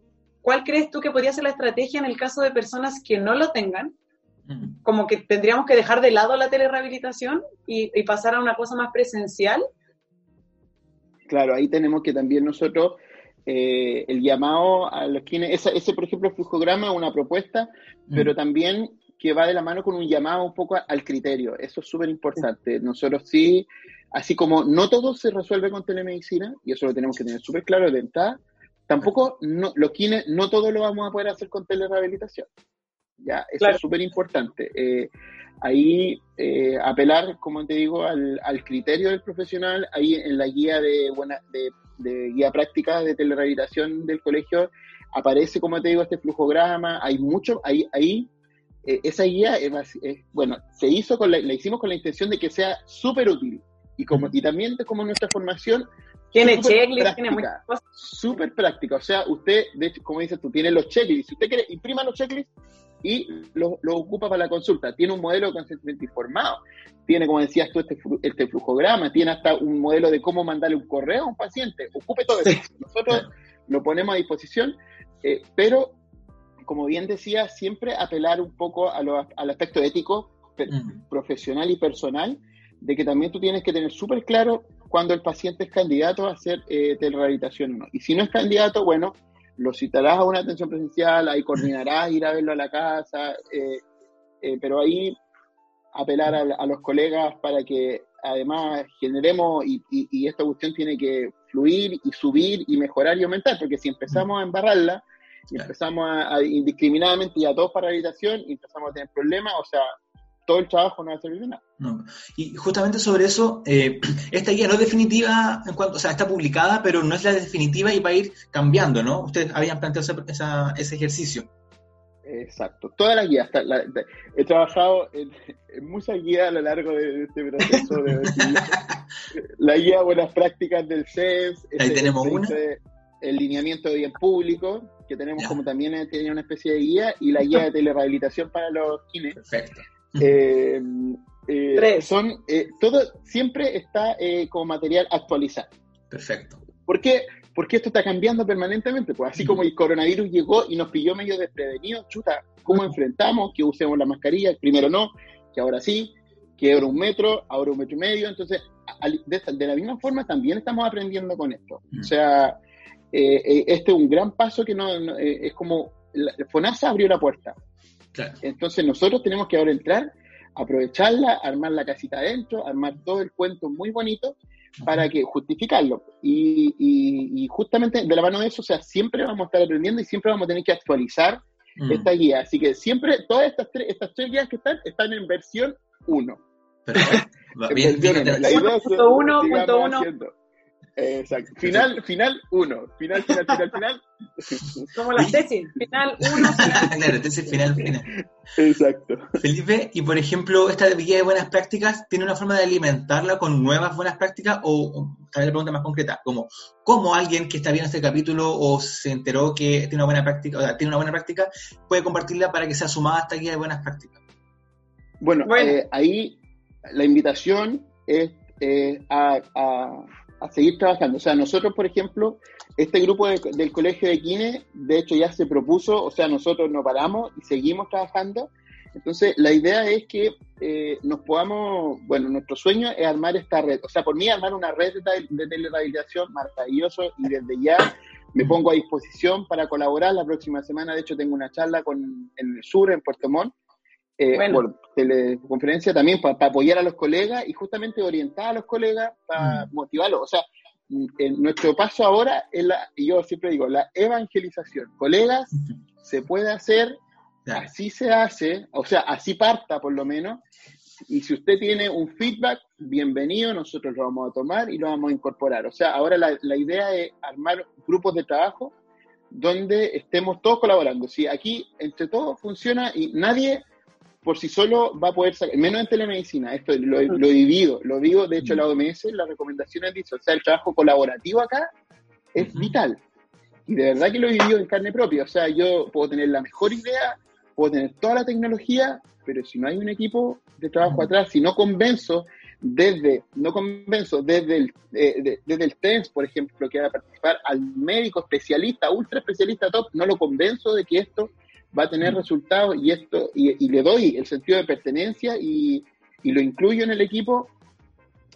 ¿cuál crees tú que podría ser la estrategia en el caso de personas que no lo tengan? Como que tendríamos que dejar de lado la telerehabilitación y, pasar a una cosa más presencial. Claro, ahí tenemos que también nosotros eh, el llamado a los quienes, ese, ese por ejemplo flujograma es una propuesta, pero también que va de la mano con un llamado un poco al criterio. Eso es súper importante. Nosotros sí, así como no todo se resuelve con telemedicina, y eso lo tenemos que tener súper claro de entrada, Tampoco no, los kines, no todo lo vamos a poder hacer con telerehabilitación. ¿ya? Eso es súper importante. Eh, ahí eh, apelar, como te digo, al, criterio del profesional, ahí en la guía de, buena, de, guía práctica de telerehabilitación del colegio aparece, como te digo, este flujograma, hay mucho, ahí, ahí eh, esa guía, es, bueno, se hizo con la, hicimos con la intención de que sea súper útil y como y también como nuestra formación tiene checklist, tiene muchas cosas. Súper práctica. O sea, usted, de hecho, como dices tú, tiene los checklists. Si usted quiere, imprima los checklists y lo, ocupa para la consulta. Tiene un modelo de consentimiento informado. Tiene, como decías tú, este, este flujograma. Tiene hasta un modelo de cómo mandarle un correo a un paciente. Ocupe todo eso. Nosotros lo ponemos a disposición, eh, pero como bien decía, siempre apelar un poco a lo, al aspecto ético, profesional y personal, de que también tú tienes que tener súper claro cuando el paciente es candidato a hacer eh, telerehabilitación o no. Y si no es candidato, bueno, lo citarás a una atención presencial, ahí coordinarás ir a verlo a la casa, eh, eh, pero ahí apelar a, los colegas para que además generemos y, y, esta cuestión tiene que fluir y subir y mejorar y aumentar, porque si empezamos a embarrarla y empezamos a, indiscriminadamente y a todos para habitación y empezamos a tener problemas, o sea, todo el trabajo no va a servir de nada. Y justamente sobre eso, eh, esta guía no es definitiva, en cuanto, o sea, está publicada, pero no es la definitiva y va a ir cambiando, ¿no? Ustedes habían planteado ese, ejercicio. Exacto. Todas las guías. he trabajado en, muchas guías a lo largo de, este proceso. De, la guía Buenas Prácticas del CES. Ahí tenemos una. El lineamiento de bien público, que tenemos como también eh, tiene una especie de guía, y la guía de telerehabilitación para los kines. Perfecto. Eh, eh, son, eh, todo siempre está como material actualizado. Perfecto. ¿Por qué? Porque esto está cambiando permanentemente. Pues así como el coronavirus llegó y nos pilló medio desprevenidos, chuta, ¿cómo enfrentamos? Que usemos la mascarilla, primero no, que ahora sí, que ahora un metro, ahora un metro y medio. Entonces, de, la misma forma también estamos aprendiendo con esto. O sea, este es un gran paso que no, es como, la, FONASA abrió la puerta entonces nosotros tenemos que ahora entrar, aprovecharla, armar la casita adentro, armar todo el cuento muy bonito para que justificarlo. Y, justamente de la mano de eso, o sea, siempre vamos a estar aprendiendo y siempre vamos a tener que actualizar mm. esta guía. Así que siempre, todas estas tres, estas tres guías que están, están en versión 1. bien, bien, la idea es, punto Exacto. Final, final, uno. Final, final, final, final. Como la tesis. Final, uno, final. claro, tesis, final, final. Exacto. Felipe, y por ejemplo, esta guía de buenas prácticas, ¿tiene una forma de alimentarla con nuevas buenas prácticas? O, tal vez la pregunta más concreta, como, ¿cómo alguien que está viendo este capítulo o se enteró que tiene una buena práctica, o sea, tiene una buena práctica, puede compartirla para que sea sumada a esta guía de buenas prácticas? Bueno, eh, ahí la invitación es a a seguir trabajando. O sea, nosotros, por ejemplo, este grupo del Colegio de Kine, de hecho, ya se propuso, o sea, nosotros no paramos y seguimos trabajando. Entonces, la idea es que eh, nos podamos, bueno, nuestro sueño es armar esta red. O sea, por mí, armar una red de, de telerehabilitación maravilloso y desde ya me pongo a disposición para colaborar. La próxima semana, de hecho, tengo una charla con, en el sur, en Puerto Montt, eh, por teleconferencia también para apoyar a los colegas y justamente orientar a los colegas para mm. motivarlos. O sea, en nuestro paso ahora es la, y yo siempre digo, la evangelización. Colegas, se puede hacer, así se hace, o sea, así parta por lo menos. Y si usted tiene un feedback, bienvenido, nosotros lo vamos a tomar y lo vamos a incorporar. O sea, ahora la, la idea es armar grupos de trabajo donde estemos todos colaborando. Si aquí entre todos funciona y nadie por sí solo va a poder sacar, menos en telemedicina, esto lo, lo he vivido, lo vivo, de hecho la OMS, las recomendaciones dicen, o sea, el trabajo colaborativo acá es vital. Y de verdad que lo he vivido en carne propia, o sea, yo puedo tener la mejor idea, puedo tener toda la tecnología, pero si no hay un equipo de trabajo atrás, si no convenzo desde, no convenzo desde el, eh, desde el TENS, por ejemplo, que va a participar al médico especialista, ultra especialista top, no lo convenzo de que esto va a tener resultados y esto y, le doy el sentido de pertenencia y, lo incluyo en el equipo,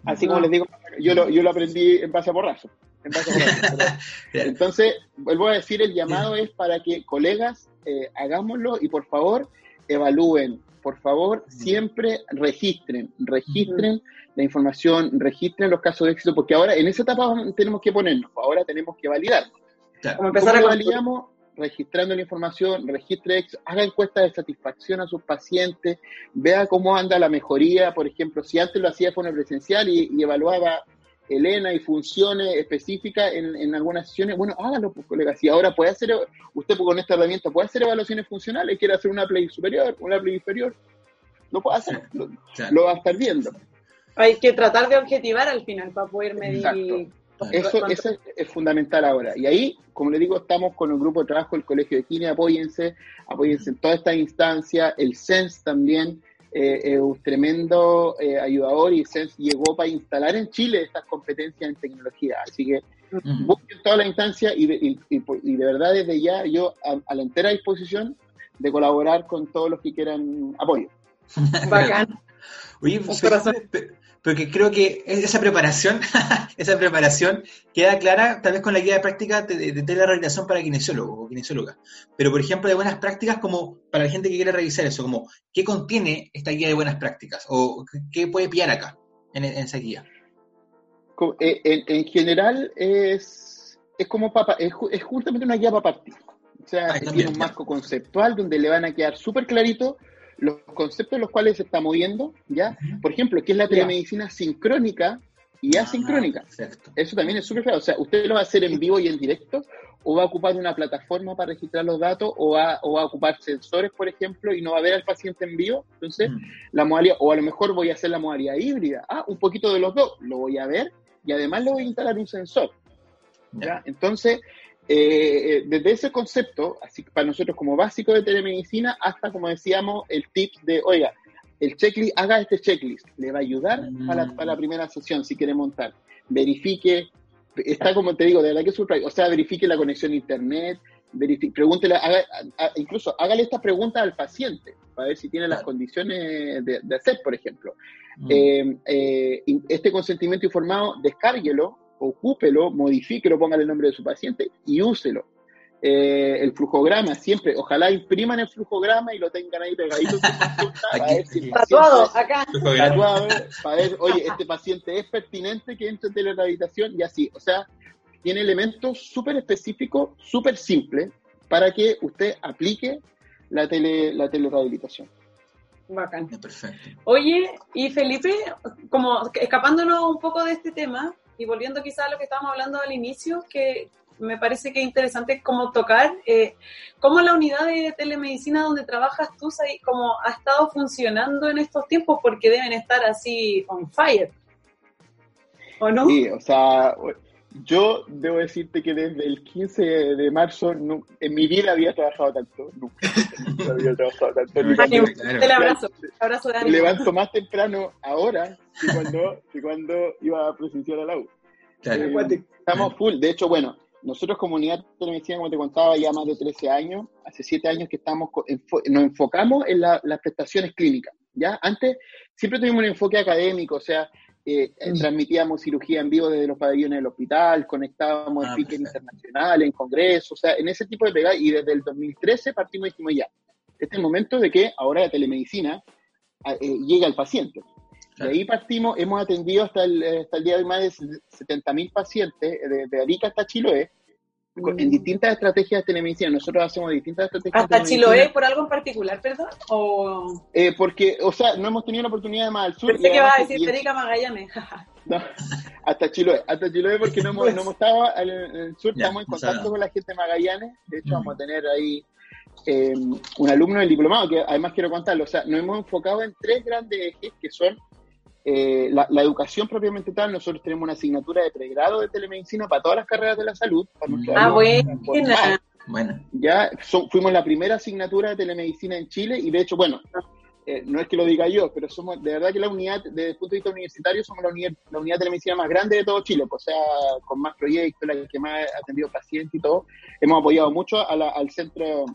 así como les digo, yo lo, yo lo aprendí en base a borrazo. Entonces, vuelvo a decir, el llamado es para que colegas eh, hagámoslo y por favor evalúen, por favor siempre registren, registren la información, registren los casos de éxito, porque ahora en esa etapa tenemos que ponernos, ahora tenemos que validar. Como empezar a validamos registrando la información, registre, haga encuestas de satisfacción a sus pacientes, vea cómo anda la mejoría, por ejemplo, si antes lo hacía de forma presencial y, evaluaba Elena y funciones específicas en, algunas sesiones, bueno, hágalo, pues, colega. Si ahora puede hacer, usted con esta herramienta puede hacer evaluaciones funcionales, quiere hacer una play superior, una play inferior, lo puede hacer, lo, va a estar viendo. Hay que tratar de objetivar al final para poder medir. Eso, es fundamental ahora. Y ahí, como le digo, estamos con un grupo de trabajo del Colegio de Kine, apóyense, apóyense en toda esta instancia. El SENS también eh, es un tremendo eh, ayudador y SENS llegó para instalar en Chile estas competencias en tecnología. Así que busquen toda la instancia y de, y, de verdad desde ya yo a, la entera disposición de colaborar con todos los que quieran apoyo. Bacán. Oye, porque creo que esa preparación, esa preparación queda clara tal vez con la guía de práctica de, de, telerehabilitación para kinesiólogos o kinesiólogas. Pero, por ejemplo, de buenas prácticas como para la gente que quiere revisar eso, como qué contiene esta guía de buenas prácticas o qué puede pillar acá en, esa guía. Eh, en, general es, es como para, es, justamente una guía para partir. O sea, ah, tiene un marco conceptual donde le van a quedar súper clarito los conceptos en los cuales se está moviendo, ¿ya? Por ejemplo, ¿qué es la telemedicina sincrónica y ah, asincrónica? Eso también es súper claro. O sea, ¿usted lo va a hacer en vivo y en directo? ¿O va a ocupar una plataforma para registrar los datos? ¿O va, o va a ocupar sensores, por ejemplo, y no va a ver al paciente en vivo? Entonces, mm. la modalidad, o a lo mejor voy a hacer la modalidad híbrida. Ah, un poquito de los dos. Lo voy a ver y además le voy a instalar un sensor. ¿ya? Entonces, eh, eh, desde ese concepto, así para nosotros como básico de telemedicina, hasta como decíamos, el tip de, oiga, el checklist, haga este checklist, le va a ayudar para, la, primera sesión si quiere montar. Verifique, está como te digo, de verdad que es o sea, verifique la conexión a internet, pregúntele, incluso hágale esta pregunta al paciente para ver si tiene las condiciones de, hacer, por ejemplo. Mm. Eh, este consentimiento informado, descárguelo ocúpelo, modifíquelo, póngale el nombre de su paciente y úselo. Eh, el flujograma, siempre, ojalá impriman el flujograma y lo tengan ahí pegadito. tatuado, acá. Tatuado, para ver, oye, este paciente es pertinente que entre en telerehabilitación y así. O sea, tiene elementos súper específicos, súper simples, para que usted aplique la, tele, la telerehabilitación. Bacán. Perfecto. Oye, y Felipe, como escapándonos un poco de este tema, y volviendo quizás a lo que estábamos hablando al inicio, que me parece que es interesante como tocar, eh, cómo la unidad de telemedicina donde trabajas tú, cómo ha estado funcionando en estos tiempos, porque deben estar así on fire. ¿O no? Sí, o sea, yo debo decirte que desde el 15 de marzo en mi vida había trabajado tanto. Nunca, había trabajado tanto. El abrazo, abrazo de levanto más temprano ahora que cuando, que cuando iba a presenciar a la U. Eh, estamos full. De hecho, bueno, nosotros comunidad de telemedicina, como te contaba, ya más de 13 años, hace 7 años que estamos nos enfocamos en las prestaciones clínicas. ¿ya? Antes siempre tuvimos un enfoque académico, o sea, eh, transmitíamos cirugía en vivo desde los pabellones del hospital, conectábamos en ah, piques internacionales, en congresos, o sea, en ese tipo de pegadas, y desde el 2013 partimos y dijimos ya, este es el momento de que ahora la telemedicina eh, llegue al paciente. De ahí partimos, hemos atendido hasta el, hasta el día de hoy más de 70.000 pacientes, de Arica hasta Chiloé, en mm. distintas estrategias de telemedicina. Nosotros hacemos distintas estrategias ¿Hasta Chiloé por algo en particular, perdón? ¿O... Eh, porque, o sea, no hemos tenido la oportunidad de más al sur. Pensé que vas a decir Federica Magallanes. no, hasta Chiloé. Hasta Chiloé porque no hemos, pues. no hemos estado en el sur, estamos en contacto con la gente de Magallanes. De hecho, vamos a tener ahí eh, un alumno del diplomado, que además quiero contarlo. O sea, nos hemos enfocado en tres grandes ejes que son eh, la, educación propiamente tal, nosotros tenemos una asignatura de pregrado de telemedicina para todas las carreras de la salud. ah, bueno. Ya fuimos la primera asignatura de telemedicina en Chile y de hecho, bueno, eh, no es que lo diga yo, pero somos de verdad que la unidad, desde el punto de vista universitario, somos la unidad, la unidad de telemedicina más grande de todo Chile, pues, o sea, con más proyectos, la que más ha atendido pacientes y todo. Hemos apoyado mucho al centro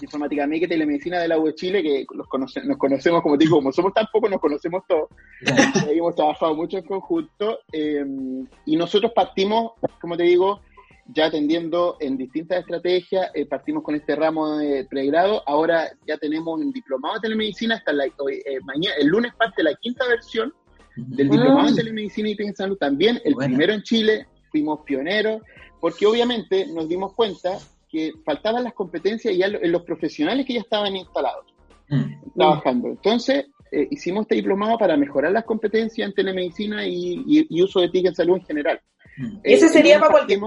informática médica y telemedicina de la U de Chile, que los nos conocemos, como digo, como somos tan pocos, nos conocemos todos. hemos trabajado mucho en conjunto em, y nosotros partimos, como te digo, ya atendiendo en distintas estrategias, eh, partimos con este ramo de pregrado, ahora ya tenemos un diplomado de telemedicina, hasta la, eh, mañana, el lunes parte la quinta versión del diplomado de telemedicina y salud, también el primero en Chile, fuimos pioneros, porque obviamente nos dimos cuenta que faltaban las competencias ya en los profesionales que ya estaban instalados, mm. trabajando. Entonces, eh, hicimos este diplomado para mejorar las competencias en telemedicina y, uso de TIC en salud en general. Mm. ¿Ese eh, sería para cualquier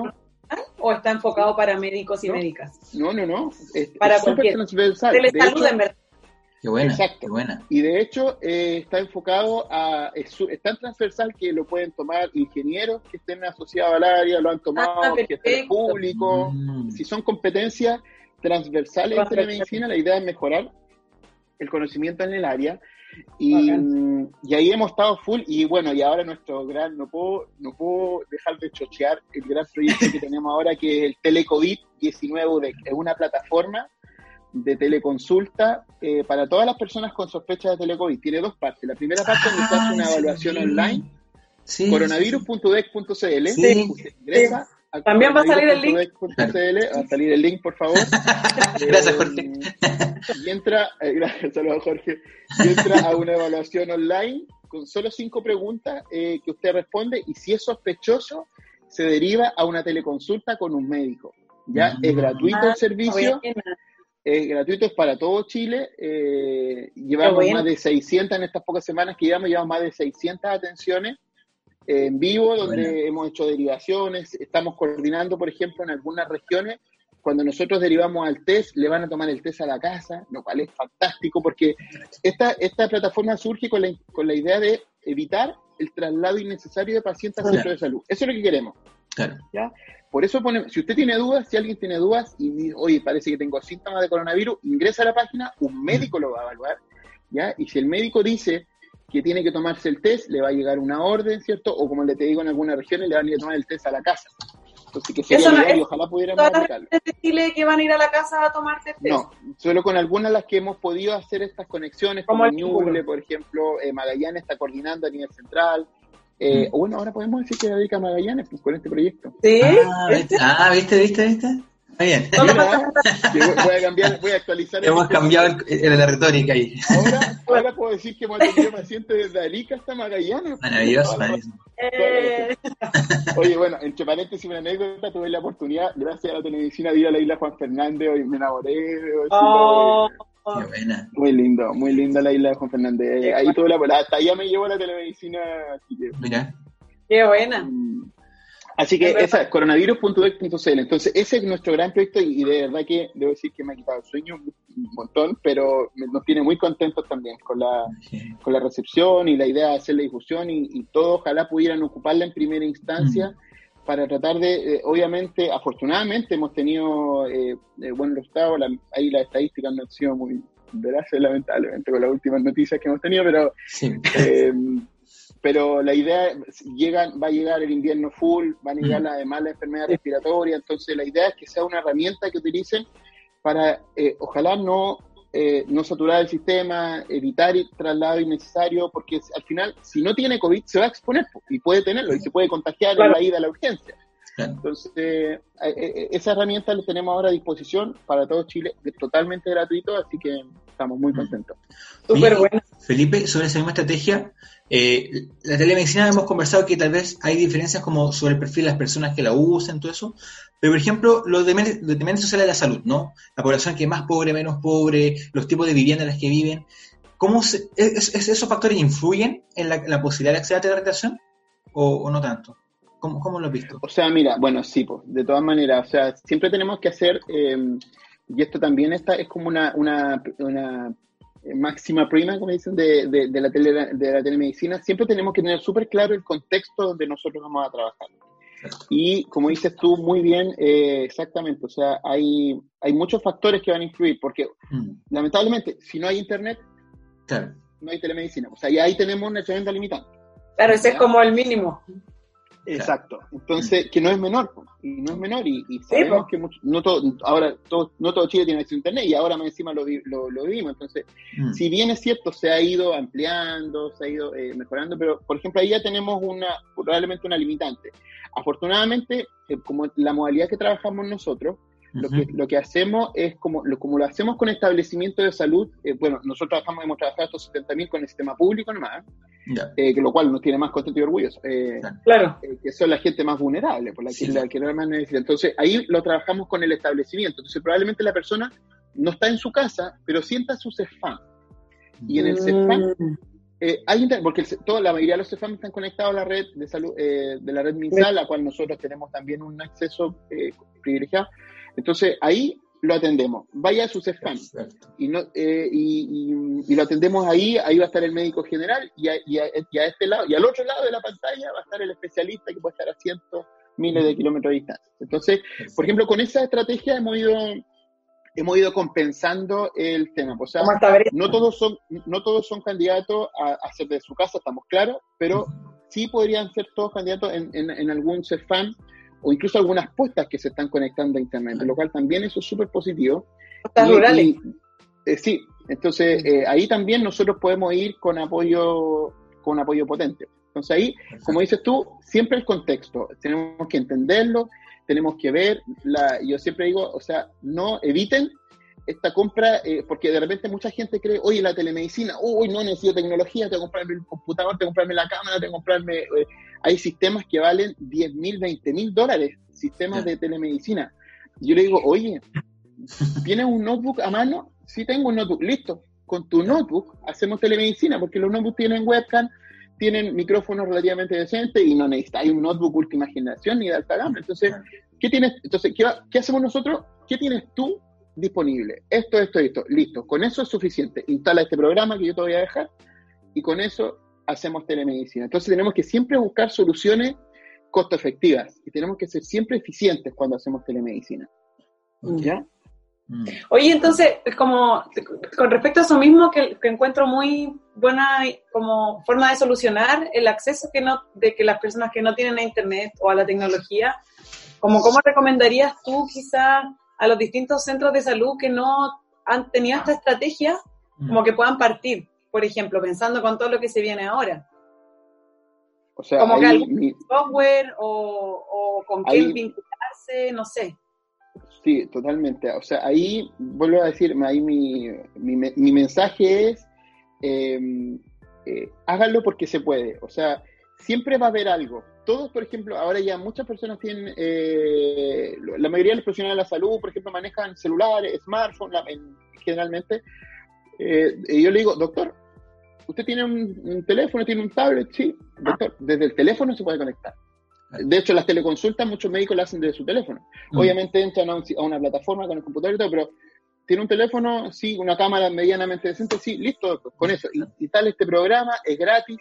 o está enfocado para médicos y médicas? No, no, no. Es, para cualquier. transversal. salud en verdad. Qué buena, Exacto. buena. Y de hecho eh, está enfocado a, es, tan transversal que lo pueden tomar ingenieros que estén asociados al área, lo han tomado, ah, que estén público. Mm. Si son competencias transversales en telemedicina, la idea es mejorar el conocimiento en el área. Y, y, ahí hemos estado full y bueno, y ahora nuestro gran, no puedo, no puedo dejar de chochear el gran proyecto que tenemos ahora que es el Telecovid 19 es una plataforma de teleconsulta eh, para todas las personas con sospecha de telecovid. Tiene dos partes. La primera parte donde se hace una ah, evaluación online, sí, coronavirus.dec.cl, ingresa también va a salir el link. Va a salir el link, por favor. gracias, Jorge. Y entra, eh, gracias, saludos, Jorge. Y entra a una evaluación online con solo cinco preguntas eh, que usted responde y si es sospechoso, se deriva a una teleconsulta con un médico. Ya es gratuito el ah, servicio. Es gratuito, es para todo Chile. Eh, llevamos más de 600 en estas pocas semanas que llevamos, llevamos más de 600 atenciones en vivo, donde hemos hecho derivaciones, estamos coordinando, por ejemplo, en algunas regiones, cuando nosotros derivamos al test, le van a tomar el test a la casa, lo cual es fantástico, porque esta, esta plataforma surge con la, con la idea de evitar el traslado innecesario de pacientes al centro de salud. Eso es lo que queremos. Claro. ¿ya? Por eso ponemos, si usted tiene dudas, si alguien tiene dudas y dice, oye, parece que tengo síntomas de coronavirus, ingresa a la página, un médico lo va a evaluar, ¿ya? Y si el médico dice que tiene que tomarse el test, le va a llegar una orden, ¿cierto? O como le te digo en algunas regiones, le van a ir a tomar el test a la casa. Entonces, que sería no, y ojalá pudiéramos ¿Todas las de Chile que van a ir a la casa a tomarte el test? No, solo con algunas las que hemos podido hacer estas conexiones, como, Ñuble, por ejemplo, eh, Magallanes está coordinando a nivel central. Eh, mm. Bueno, ahora podemos decir que dedica Magallanes pues, con este proyecto. Sí. Ah, ¿viste? Ah, ¿viste, viste, viste? bien. voy a cambiar, voy a actualizar. Hemos cambiado el, la retórica ahí. Ahora, ahora puedo decir que hemos atendido pacientes desde Arica hasta Magallanes. Maravilloso, eh. Oye, bueno, entre paréntesis, una anécdota, tuve la oportunidad, gracias a la telemedicina, de ir a la isla Juan Fernández, hoy me enamoré. Oh. Qué buena. Muy lindo, muy linda la isla de Juan Fernández. Ahí tuve la hasta allá me llevó la telemedicina. Mira. Qué buena. Mm. Así que esa es coronavirus.ex.cl. Entonces, ese es nuestro gran proyecto y de verdad que debo decir que me ha quitado el sueño un montón, pero nos tiene muy contentos también con la, con la recepción y la idea de hacer la difusión y, todo. Ojalá pudieran ocuparla en primera instancia para tratar de, eh, obviamente, afortunadamente hemos tenido eh, eh buenos resultados. ahí las estadísticas no han sido muy veraces, lamentablemente, con las últimas noticias que hemos tenido, pero. Eh, pero la idea llega, va a llegar el invierno full, van a llegar mm. además la enfermedad respiratoria, entonces la idea es que sea una herramienta que utilicen para, eh, ojalá no, eh, no saturar el sistema, evitar el traslado innecesario, porque al final, si no tiene COVID, se va a exponer y puede tenerlo y se puede contagiar en la ida a la urgencia. Entonces, eh, esa herramienta la tenemos ahora a disposición para todo Chile, es totalmente gratuito, así que estamos muy mm. contentos. Súper bueno. Felipe, sobre esa misma estrategia, eh, la telemedicina hemos conversado que tal vez hay diferencias como sobre el perfil de las personas que la usan, todo eso, pero por ejemplo, los demandas sociales de la salud, ¿no? La población que es más pobre, menos pobre, los tipos de vivienda en las que viven, ¿cómo es, esos factores influyen en la, posibilidad de acceder a teleradiación o, no tanto? ¿Cómo, ¿Cómo, lo has visto? O sea, mira, bueno, sí, pues, de todas maneras, o sea, siempre tenemos que hacer, eh, y esto también está, es como una, una, una máxima prima, como dicen, de, de, la de la telemedicina, siempre tenemos que tener súper claro el contexto donde nosotros vamos a trabajar. Y como dices tú muy bien, eh, exactamente, o sea, hay, hay muchos factores que van a influir, porque mm. lamentablemente, si no hay internet, no hay telemedicina. O sea, y ahí tenemos una tremenda limitante. Claro, ese es como el mínimo. Exacto. Entonces, que no es menor, y no es menor, y, sabemos que no todo, ahora todo, no todo Chile tiene acceso a internet, y ahora más encima lo, lo, vivimos. Entonces, mm. si bien es cierto, se ha ido ampliando, se ha ido eh, mejorando, pero por ejemplo, ahí ya tenemos una, probablemente una limitante. Afortunadamente, eh, como la modalidad que trabajamos nosotros, lo, que, lo que hacemos es, como lo, como lo hacemos con establecimientos de salud, eh, bueno, nosotros trabajamos, hemos trabajado estos 70.000 con el sistema público nomás, eh, que lo cual nos tiene más contento y orgulloso. Eh, claro. que son la gente más vulnerable, por la que, la que más necesita. Entonces, ahí lo trabajamos con el establecimiento. Entonces, probablemente la persona no está en su casa, pero sienta su CEFAM. Y en el CEFAM mm. hay porque toda la mayoría de los CEFAM están conectados a la red de salud de la red MinSal, a la cual nosotros tenemos también un acceso privilegiado. Entonces ahí lo atendemos. Vaya a su CEFAM y, no, eh, y, lo atendemos ahí, ahí va a estar el médico general y a, y, a, este lado, y al otro lado de la pantalla va a estar el especialista que puede estar a cientos, miles de kilómetros de distancia. Entonces, por ejemplo, con esa estrategia hemos ido hemos ido compensando el tema. O sea, no todos son, no todos son candidatos a, hacer de su casa, estamos claros, pero sí podrían ser todos candidatos en, en, algún CEFAM o incluso algunas puestas que se están conectando a Internet, lo cual también eso es súper positivo. rurales. Eh, sí, entonces eh, ahí también nosotros podemos ir con apoyo, con apoyo potente. Entonces ahí, como dices tú, siempre el contexto, tenemos que entenderlo, tenemos que ver, la, yo siempre digo, o sea, no eviten esta compra, eh, porque de repente mucha gente cree, oye, la telemedicina, uy, no necesito tecnología, tengo que comprarme el computador, tengo que comprarme la cámara, tengo que comprarme... Eh, hay sistemas que valen 10 mil, 20 mil dólares, sistemas de telemedicina. Yo le digo, oye, ¿tienes un notebook a mano? Sí tengo un notebook, listo. Con tu notebook hacemos telemedicina, porque los notebooks tienen webcam, tienen micrófonos relativamente decentes y no necesitáis un notebook última generación ni de alta gama. Entonces, ¿qué tienes? Entonces, ¿qué, hacemos nosotros? ¿Qué tienes tú disponible? Esto, esto, esto. Listo. Con eso es suficiente. Instala este programa que yo te voy a dejar y con eso hacemos telemedicina. Entonces, tenemos que siempre buscar soluciones costo efectivas y tenemos que ser siempre eficientes cuando hacemos telemedicina. ¿Ya? Mm. Oye, entonces, como con respecto a eso mismo, que, encuentro muy buena como forma de solucionar el acceso que no, de que las personas que no tienen a Internet o a la tecnología, como cómo recomendarías tú quizá a los distintos centros de salud que no han tenido esta estrategia, como mm. que puedan partir, por ejemplo, pensando con todo lo que se viene ahora? O sea, como que algún software o, o con quién vincularse, no sé. Sí, totalmente. O sea, ahí vuelvo a decir, ahí mi, mi, mensaje es, em, eh, háganlo porque se puede. O sea, siempre va a haber algo. Todos, por ejemplo, ahora ya muchas personas tienen, eh, la mayoría de los profesionales de la salud, por ejemplo, manejan celulares, smartphones, generalmente. Eh, y yo le digo, doctor, ¿usted tiene un, un, teléfono, tiene un tablet? Sí, doctor, desde el teléfono se puede conectar. De hecho, las teleconsultas muchos médicos las hacen desde su teléfono. Mm. Obviamente entran a, una plataforma con el computador y todo, pero tiene un teléfono, sí, una cámara medianamente decente, sí, listo, con eso. Y, tal, este programa es gratis.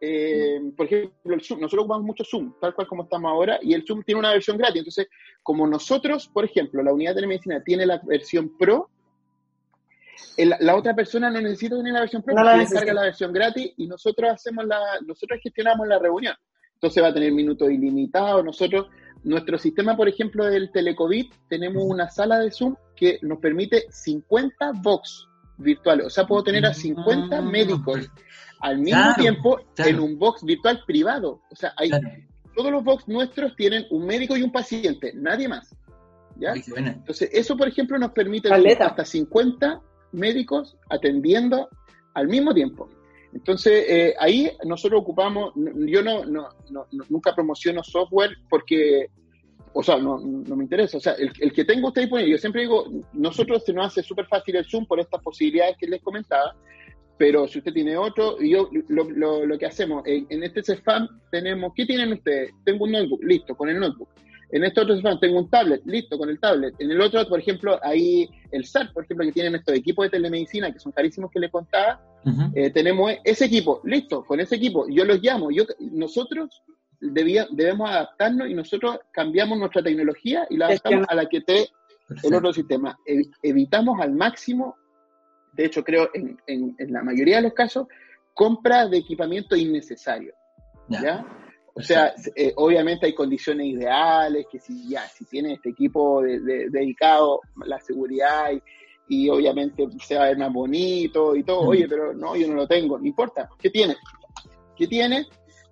Eh, por ejemplo, el Zoom, nosotros ocupamos mucho Zoom, tal cual como estamos ahora, y el Zoom tiene una versión gratis. Entonces, como nosotros, por ejemplo, la unidad de telemedicina tiene la versión Pro, la otra persona no necesita tener la versión Pro, no la descarga la versión gratis y nosotros hacemos la, nosotros gestionamos la reunión. Entonces va a tener minutos ilimitados. Nosotros, nuestro sistema, por ejemplo, del Telecovid, tenemos una sala de Zoom que nos permite 50 box virtuales. O sea, puedo tener a 50 ah, médicos al mismo tiempo en un box virtual privado. O sea, hay, todos los box nuestros tienen un médico y un paciente, nadie más. ¿ya? Entonces, eso, por ejemplo, nos permite hasta 50 médicos atendiendo al mismo tiempo. Entonces, eh, ahí nosotros ocupamos, yo no, no, no, nunca promociono software porque, o sea, no, no me interesa. O sea, el, el que tengo usted disponible, yo siempre digo, nosotros se nos hace súper fácil el Zoom por estas posibilidades que les comentaba, pero si usted tiene otro, yo lo, lo, lo que hacemos, en, en este CEFAM tenemos, ¿qué tienen ustedes? Tengo un notebook, listo, con el notebook. En este otro CEFAM tengo un tablet, listo, con el tablet. En el otro, por ejemplo, ahí el SAT, por ejemplo, que tienen estos equipos de telemedicina que son carísimos que les contaba, eh, tenemos ese equipo, listo, con ese equipo, yo los llamo, yo, nosotros debía, debemos adaptarnos y nosotros cambiamos nuestra tecnología y la adaptamos a la que te el otro sistema. evitamos al máximo, de hecho creo en, en, la mayoría de los casos, compra de equipamiento innecesario. ¿ya? O sea, eh, obviamente hay condiciones ideales, que si ya, si tiene este equipo dedicado, la seguridad y, y obviamente se va a ver más bonito y todo. Oye, pero no, yo no lo tengo, no importa. ¿Qué tiene? ¿Qué tiene?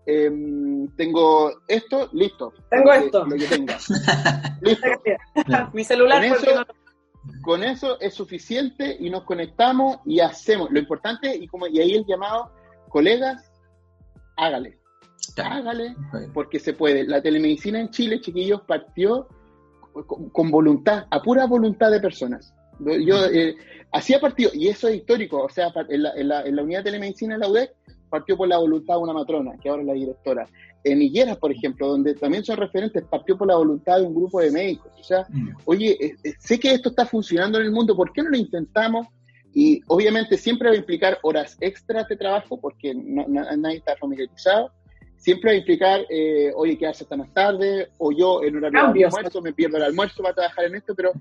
Em, tengo esto, listo. Tengo esto. Lo que tenga. listo. Mi celular. Con eso, con eso es suficiente y nos conectamos y hacemos. Lo importante, y, como, y ahí el llamado, colegas, hágale. Hágale, porque se puede. La telemedicina en Chile, chiquillos, partió con voluntad, a pura voluntad de personas. Yo eh, hacía partido, y eso es histórico, o sea, en la, en la, unidad de telemedicina de la UDEC partió por la voluntad de una matrona, que ahora es la directora. En Higueras, por ejemplo, donde también son referentes, partió por la voluntad de un grupo de médicos. O sea, mm. oye, eh, eh, sé que esto está funcionando en el mundo, ¿por qué no lo intentamos? Y obviamente siempre va a implicar horas extras de trabajo porque nadie está familiarizado. Siempre va a implicar, eh, oye, quedarse hasta más tarde, o yo en horario de almuerzo, me pierdo el almuerzo para trabajar en esto, pero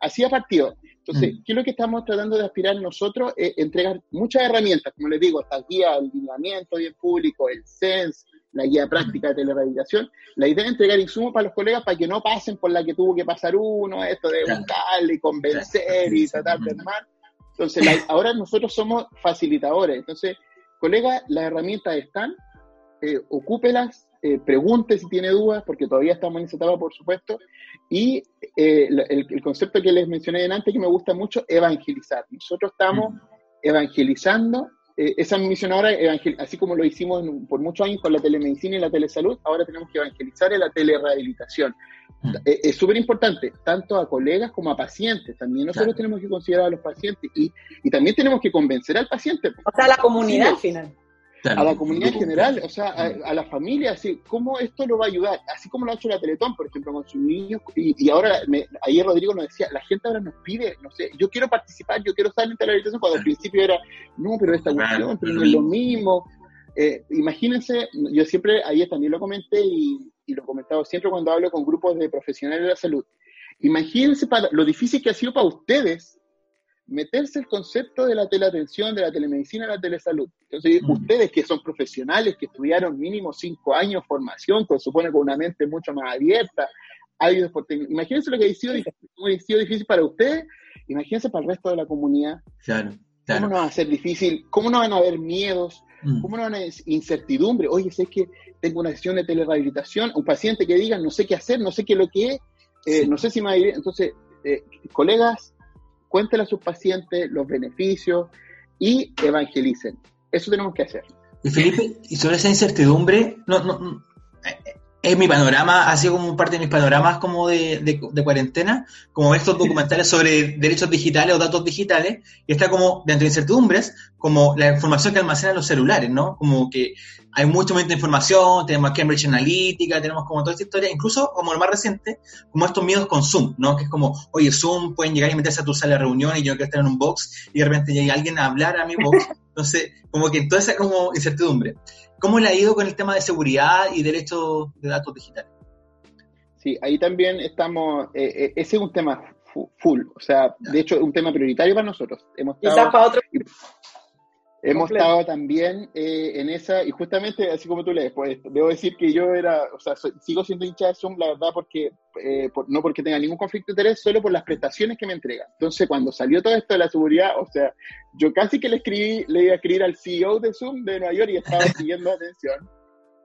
así ha partido. Entonces, Mm. ¿qué es lo que estamos tratando de aspirar nosotros? Eh, entregar muchas herramientas, como les digo, esta guía, el lineamiento bien público, el SENS, la guía práctica de telerehabilitación. La idea es entregar insumos para los colegas para que no pasen por la que tuvo que pasar uno, esto de Claro. buscarle y convencer y tratar de armar. Entonces, la- ahora nosotros somos facilitadores. Entonces, colegas, las herramientas están, eh, ocúpelas, eh, pregunte si tiene dudas, porque todavía estamos en esa etapa, por supuesto. Y eh, el, el concepto que les mencioné antes, que me gusta mucho, evangelizar. Nosotros estamos evangelizando, eh, esa misión ahora, evangel- así como lo hicimos en- por muchos años con la telemedicina y la telesalud, ahora tenemos que evangelizar en la telerehabilitación. Mm. Eh, es súper importante, tanto a colegas como a pacientes. También nosotros Claro. tenemos que considerar a los pacientes y, y también tenemos que convencer al paciente. O sea, la comunidad Sí. al final. Claro. a la comunidad en general, o sea, a, a la familia, así, ¿cómo esto lo va a ayudar? Así como lo ha hecho la Teletón, por ejemplo, con sus niños, y, y ahora, me, ayer Rodrigo nos decía, la gente ahora nos pide, no sé, yo quiero participar, yo quiero estar en telerehabilitación, cuando al principio era, no, pero esta cuestión, pero no es lo mismo. mismo. Eh, imagínense, yo siempre, ayer también lo comenté y, y lo he comentado siempre cuando hablo con grupos de profesionales de la salud, imagínense para, lo difícil que ha sido para ustedes meterse el concepto de la teleatención, de la telemedicina, de la telesalud. Entonces, Mm. ustedes que son profesionales, que estudiaron mínimo cinco años formación, que supone con una mente mucho más abierta, ávidos por tec- imagínense lo que ha sido, ha sido difícil para ustedes, imagínense para el resto de la comunidad. Claro, ¿Cómo claro. no va a ser difícil? ¿Cómo no van a haber miedos? Mm. ¿Cómo no van a haber incertidumbre? Oye, sé que tengo una sesión de telerehabilitación, un paciente que diga, no sé qué hacer, no sé qué es lo que es, eh, Sí. no sé si me va a ir. Entonces, eh, colegas, cuéntenle a sus pacientes los beneficios y evangelicen. Eso tenemos que hacer. Y Felipe, y sobre esa incertidumbre, no, no, eh, es mi panorama, ha sido como parte de mis panoramas como de, de- de cuarentena, como estos documentales sobre derechos digitales o datos digitales, y está como, dentro de incertidumbres, como la información que almacenan los celulares, ¿no? Como que hay mucho momento de información, tenemos Cambridge Analytica, tenemos como toda esta historia, incluso como lo más reciente, como estos miedos con Zoom, ¿no? Que es como, oye, Zoom pueden llegar y meterse a tu sala de reunión y yo no quiero estar en un box y de repente llega alguien a hablar a mi box. Entonces, como que toda esa como incertidumbre. ¿Cómo le ha ido con el tema de seguridad y derechos de datos digitales? Sí, ahí también estamos, eh, eh, ese es un tema fu- full, o sea, de hecho es un tema prioritario para nosotros. Hemos Quizás estado, para otro. Hemos completo. estado también eh, en esa, y justamente así como tú lees, pues debo decir que yo era, o sea, soy- sigo siendo hincha de Zoom, la verdad, porque eh, por- no porque tenga ningún conflicto de interés, solo por las prestaciones que me entrega. Entonces, cuando salió todo esto de la seguridad, o sea, yo casi que le escribí, le iba a escribir al CEO de Zoom de Nueva York y estaba siguiendo atención.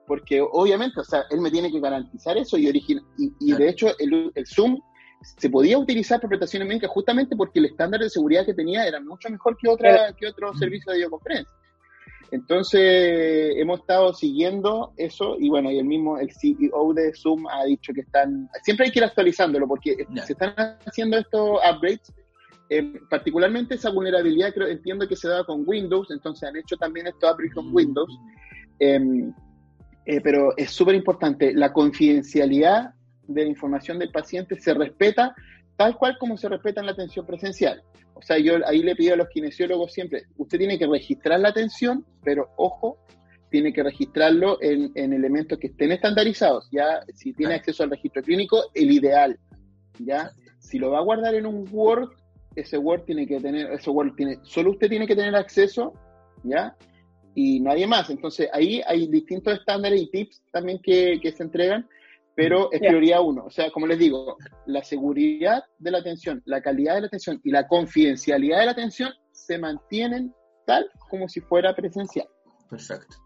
Porque obviamente, o sea, él me tiene que garantizar eso y, origina- y, y de hecho el, el Zoom se podía utilizar prestaciones médicas justamente porque el estándar de seguridad que tenía era mucho mejor que, otra, que otro Mm. servicio de videoconferencia. Entonces, hemos estado siguiendo eso y bueno, y el mismo, el CEO de Zoom ha dicho que están, siempre hay que ir actualizándolo porque se están haciendo estos upgrades, eh, particularmente esa vulnerabilidad creo, entiendo que se da con Windows, entonces han hecho también estos upgrades con Windows, eh, eh, pero es súper importante, la confidencialidad de la información del paciente se respeta tal cual como se respeta en la atención presencial. O sea, yo ahí le pido a los kinesiólogos siempre, usted tiene que registrar la atención, pero ojo, tiene que registrarlo en, en elementos que estén estandarizados. Ya, si tiene acceso al registro clínico, el ideal. Ya, si lo va a guardar en un Word, ese Word tiene que tener, ese Word tiene, solo usted tiene que tener acceso, ya, y nadie más. Entonces ahí hay distintos estándares y tips también que, que se entregan, pero es prioridad uno. O sea, como les digo, la seguridad de la atención, la calidad de la atención y la confidencialidad de la atención se mantienen tal como si fuera presencial. Perfecto.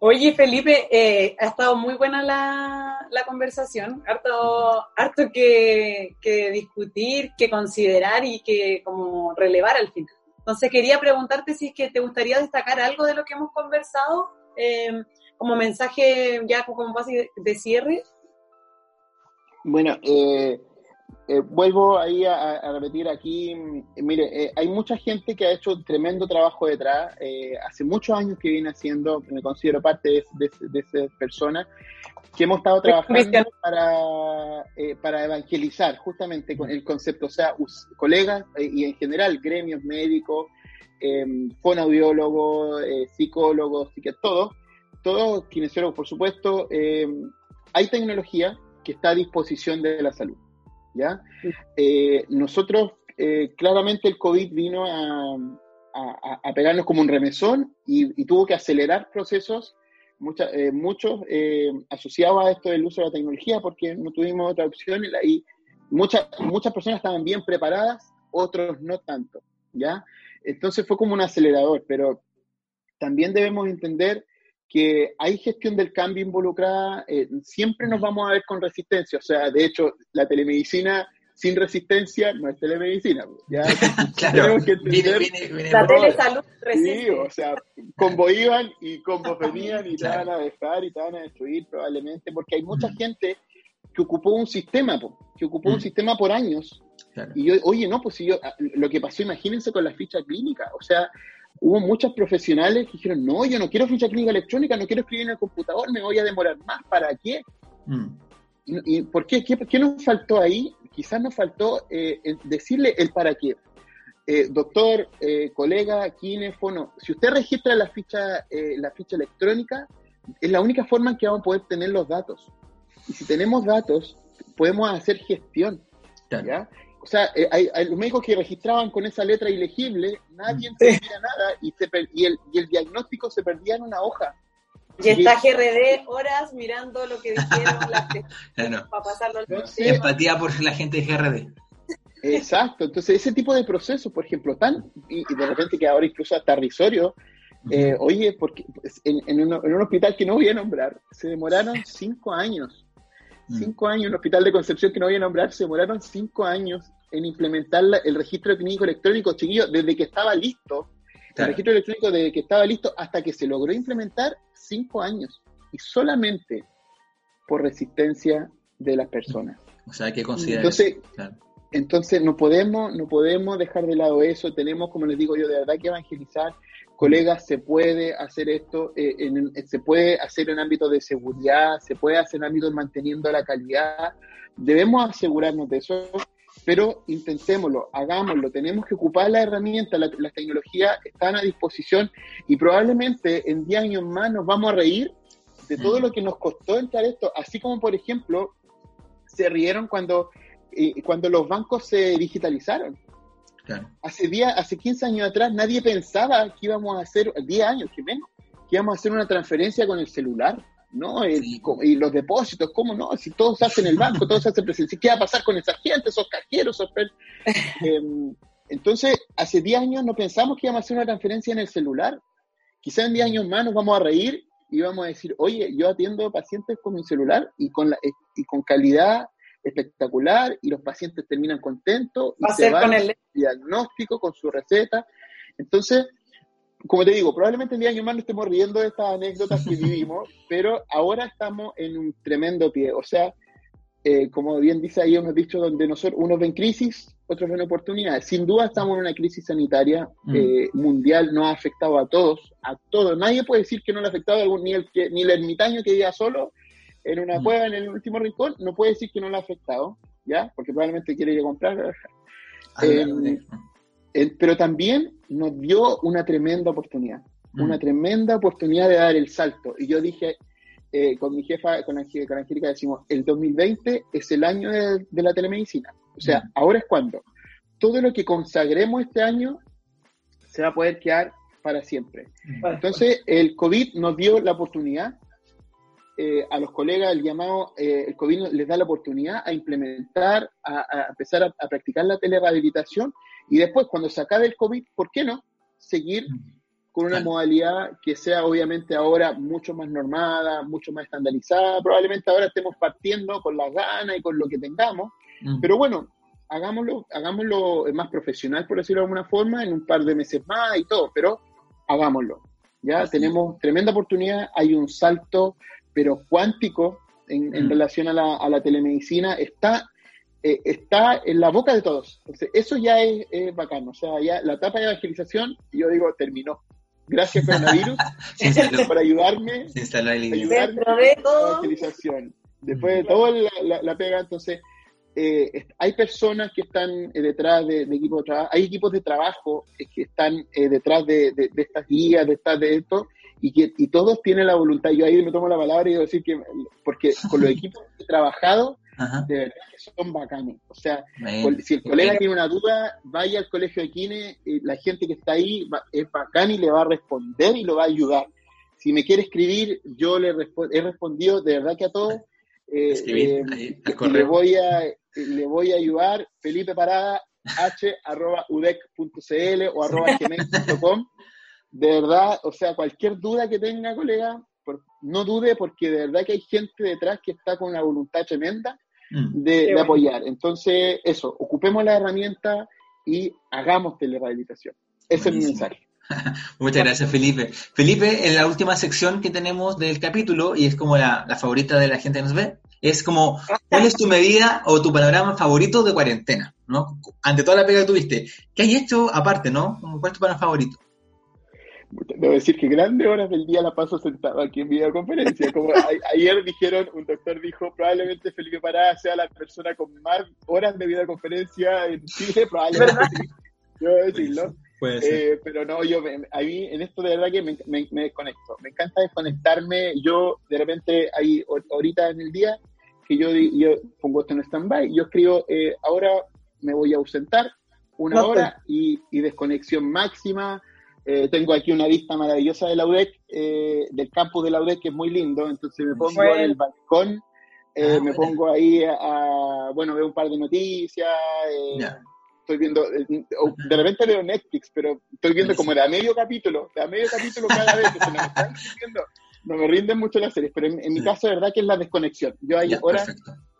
Oye, Felipe, eh, ha estado muy buena la, la conversación, harto, harto que, que discutir, que considerar y que como relevar al final. Entonces quería preguntarte si es que te gustaría destacar algo de lo que hemos conversado eh, como mensaje ya como base de, cierre. Bueno, eh, eh, vuelvo ahí a, a repetir aquí, mm, mire, eh, hay mucha gente que ha hecho un tremendo trabajo detrás, eh, hace muchos años que viene haciendo, me considero parte de, de, de esas personas, que hemos estado trabajando para, para evangelizar justamente con el concepto, o sea, us- colegas y en general gremios médicos, fonoaudiólogos, eh, psicólogos, y que todos, todos kinesiólogos, por supuesto, eh, hay tecnología que está a disposición de la salud. ¿ya? Eh, nosotros, eh, claramente el COVID vino a, a, pegarnos como un remesón y, tuvo que acelerar procesos, muchos asociados a esto del uso de la tecnología, porque no tuvimos otra opción y, muchas, muchas personas estaban bien preparadas, otros no tanto. ¿ya? Entonces fue como un acelerador, pero también debemos entender que hay gestión del cambio involucrada, eh, siempre nos vamos a ver con resistencia. O sea, de hecho, la telemedicina sin resistencia no es telemedicina. ¿ya? claro, que entender, la telesalud resiste. Sí, o sea, combo iban y combo venían y te van a dejar y te van a destruir probablemente, porque hay mucha mm. gente que ocupó un sistema, que ocupó un mm. sistema por años. Y yo, oye, no, pues si yo, lo que pasó, imagínense con la ficha clínica, o sea, hubo muchos profesionales que dijeron, no, yo no quiero ficha clínica electrónica, no quiero escribir en el computador, me voy a demorar más, ¿para qué? Mm. ¿Y, por qué? qué? nos faltó ahí? Quizás nos faltó eh, decirle el para qué. Eh, doctor, eh, colega, kinefono, si usted registra la ficha, la ficha electrónica, es la única forma en que vamos a poder tener los datos. Y si tenemos datos, podemos hacer gestión. ¿ya? O sea, eh, hay, los médicos que registraban con esa letra ilegible, nadie entendía nada y, se y, el, y el diagnóstico se perdía en una hoja. Y está GRD horas mirando lo que dijeron las para pasarlo al Empatía por la gente de GRD. Exacto, entonces ese tipo de procesos, por ejemplo, tan, y, de repente que ahora incluso hasta risorio, eh, oye, porque en, en, un, en, un, hospital que no voy a nombrar, se demoraron cinco años. Cinco años, un hospital de Concepción que no voy a nombrar, se demoraron cinco años en implementar el registro clínico electrónico, chiquillo, desde que estaba listo, el registro electrónico desde que estaba listo hasta que se logró implementar, cinco años. Y solamente por resistencia de las personas. O sea, hay que considerar. Entonces, entonces no podemos, no podemos dejar de lado eso. Tenemos, como les digo yo, de verdad que evangelizar colegas, se puede hacer esto, eh, en, se puede hacer en ámbito de seguridad, se puede hacer en ámbito de manteniendo la calidad. Debemos asegurarnos de eso, pero intentémoslo, hagámoslo. Tenemos que ocupar la herramienta, las la tecnologías están a disposición y probablemente en 10 años más nos vamos a reír de todo lo que nos costó entrar esto, así como por ejemplo se rieron cuando, eh, cuando los bancos se digitalizaron. Hace, día, hace 15 años atrás nadie pensaba que íbamos a hacer, 10 años que menos, que íbamos a hacer una transferencia con el celular, ¿no? y los depósitos, ¿cómo no? Si todo se hace en el banco, todo se hace presencial, ¿qué va a pasar con esa gente, esos cajeros? Esos em, entonces, hace 10 años no pensamos que íbamos a hacer una transferencia en el celular. Quizá en 10 años más nos vamos a reír y vamos a decir, oye, yo atiendo pacientes con mi celular y con, la, y con calidad espectacular y los pacientes terminan contentos y se van con el diagnóstico, con su receta. Entonces, como te digo, probablemente en 10 años más no estemos riendo de estas anécdotas que vivimos, pero ahora estamos en un tremendo pie. O sea, eh, como bien dice ahí, hemos dicho, donde nosotros, unos ven crisis, otros ven oportunidades. Sin duda estamos en una crisis sanitaria mm. eh, mundial, nos ha afectado a todos, a todos. Nadie puede decir que no le ha afectado ni el, ni el ermitaño que vive solo, en una mm. cueva en el último rincón, no puede decir que no le ha afectado, ¿ya? Porque probablemente quiere ir a comprar. Ah, em, pero también nos dio una tremenda oportunidad, mm. una tremenda oportunidad de dar el salto. Y yo dije, eh, con mi jefa, con, con Angélica, decimos, el 2020 es el año de, la telemedicina. O sea, mm. ahora es cuando todo lo que consagremos este año se va a poder quedar para siempre. Entonces, el COVID nos dio la oportunidad eh, a los colegas el llamado, eh, el COVID les da la oportunidad a implementar, a, empezar a, practicar la telerehabilitación y después cuando se acabe el COVID, ¿por qué no? Seguir con una modalidad que sea obviamente ahora mucho más normada, mucho más estandarizada. Probablemente ahora estemos partiendo con las ganas y con lo que tengamos, pero bueno, hagámoslo, hagámoslo más profesional, por decirlo de alguna forma, en un par de meses más y todo, pero hagámoslo. Ya tenemos tremenda oportunidad, hay un salto pero cuántico en, mm. relación a la, a la, telemedicina está, eh, está en la boca de todos. Entonces, eso ya es, es, bacano. O sea, ya la etapa de evangelización, yo digo, terminó. Gracias, coronavirus, por ayudarme. Se ayudarme la evangelización. Después de todo la, la, pega, entonces, eh, hay personas que están eh, detrás de, equipos de trabajo, hay equipos de trabajo que están detrás de, de, estas guías, de, de esto, y que y todos tienen la voluntad. Yo ahí me tomo la palabra y digo decir que, porque con los equipos que he trabajado, de verdad que son bacanes. O sea, si el colega tiene una duda, vaya al colegio de Kine, la gente que está ahí es bacán y le va a responder y lo va a ayudar. Si me quiere escribir, yo le he respondido de verdad que a todos. Eh, eh, le voy a le voy a ayudar Felipe Parada h arroba udec.cl o arroba gmail.com de verdad, o sea, cualquier duda que tenga, colega, no dude porque de verdad que hay gente detrás que está con una voluntad tremenda mm. de, apoyar. Entonces, eso, ocupemos la herramienta y hagamos telerehabilitación. Ese es mi mensaje. Muchas gracias, Felipe. Felipe, en la última sección que tenemos del capítulo, y es como la, favorita de la gente que nos ve, es como, ¿cuál es tu medida o tu panorama favorito de cuarentena? ¿no? Ante toda la pega que tuviste, ¿qué hay hecho aparte, no? ¿Cuál es tu panorama favorito? Debo decir que grandes horas del día la paso sentado aquí en videoconferencia. Como ayer dijeron, un doctor dijo, probablemente Felipe Parada sea la persona con más horas de videoconferencia en Chile, probablemente. Yo decirlo. Eh, pero no, yo, a mí en esto de verdad que me, me, desconecto. Me encanta desconectarme. Yo, de repente, hay ahorita en el día que yo, yo pongo esto en stand-by, yo escribo, eh, ahora me voy a ausentar una hora y, y desconexión máxima eh, tengo aquí una vista maravillosa de la UDEC, eh, del campus de la UDEC, que es muy lindo, entonces me pongo en el balcón, eh, ah, me pongo ahí a, bueno, veo un par de noticias, estoy viendo, de repente veo Netflix, pero estoy viendo como de a medio capítulo, de a medio capítulo cada vez, que me están no me rinden mucho las series, pero en, mi caso, de verdad que es la desconexión. Yo ahí ahora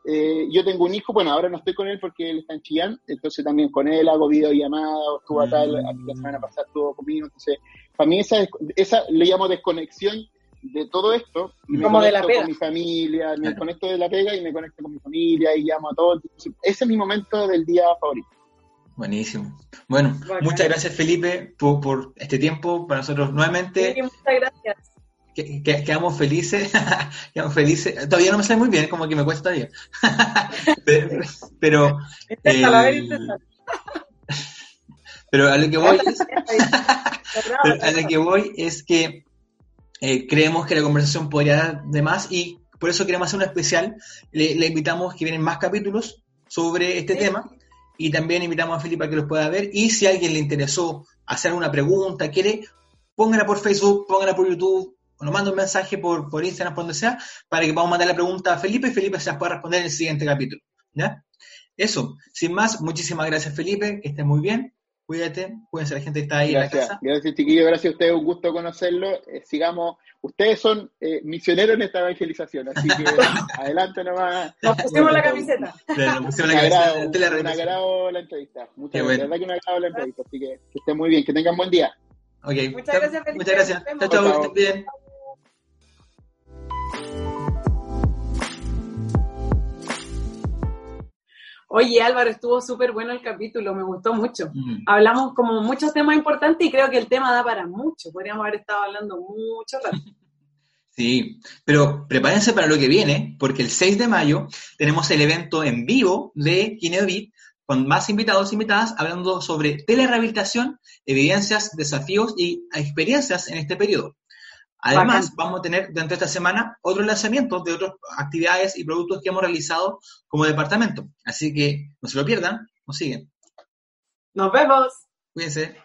eh, yo tengo un hijo, bueno, ahora no estoy con él porque él está en Chillán, entonces también con él hago videollamadas, estuvo acá la, la semana pasada, estuvo conmigo, entonces para mí esa, esa le llamo desconexión de todo esto, me conecto con mi familia, me conecto de la pega y me conecto con mi familia y llamo a todos, ese es mi momento del día favorito. Buenísimo. Bueno, muchas gracias Felipe por, por, este tiempo para nosotros nuevamente. Sí, muchas gracias que, quedamos felices, quedamos felices. Todavía no me sale muy bien, como que me cuesta todavía. pero, pero, a lo que voy es, a lo que voy es que eh, creemos que la conversación podría dar de más y por eso queremos hacer un especial. Le, le invitamos que vienen más capítulos sobre este tema y también invitamos a Felipe a que los pueda ver y si a alguien le interesó hacer una pregunta, quiere, póngala por Facebook, póngala por YouTube, nos manda un mensaje por, por Instagram, por donde sea, para que podamos mandar la pregunta a Felipe y Felipe se las pueda responder en el siguiente capítulo. ¿Ya? Eso, sin más, muchísimas gracias Felipe, que estés muy bien, cuídate, cuídense la gente que está ahí gracias, en la casa. Gracias chiquillos, gracias a ustedes, un gusto conocerlo, eh, sigamos, ustedes son eh, misioneros en esta evangelización, así que adelante nomás. Nos pusimos la camiseta. Nos pusimos la camiseta. Un agrado la entrevista, muchas gracias, verdad que un agrado la entrevista, así que que estén muy bien, que tengan buen día. Okay. Muchas gracias, Felipe. Muchas gracias. Chao, chao, estén bien. Oye, Álvaro, estuvo súper bueno el capítulo, me gustó mucho. Hablamos como muchos temas importantes y creo que el tema da para mucho. Podríamos haber estado hablando mucho rato. Sí, pero prepárense para lo que viene, porque el 6 de mayo tenemos el evento en vivo de Kinebit con más invitados e invitadas hablando sobre telerehabilitación, evidencias, desafíos y experiencias en este periodo. Además, vamos a tener dentro de esta semana otros lanzamientos de otras actividades y productos que hemos realizado como departamento. Así que no se lo pierdan, nos siguen. Nos vemos. Cuídense.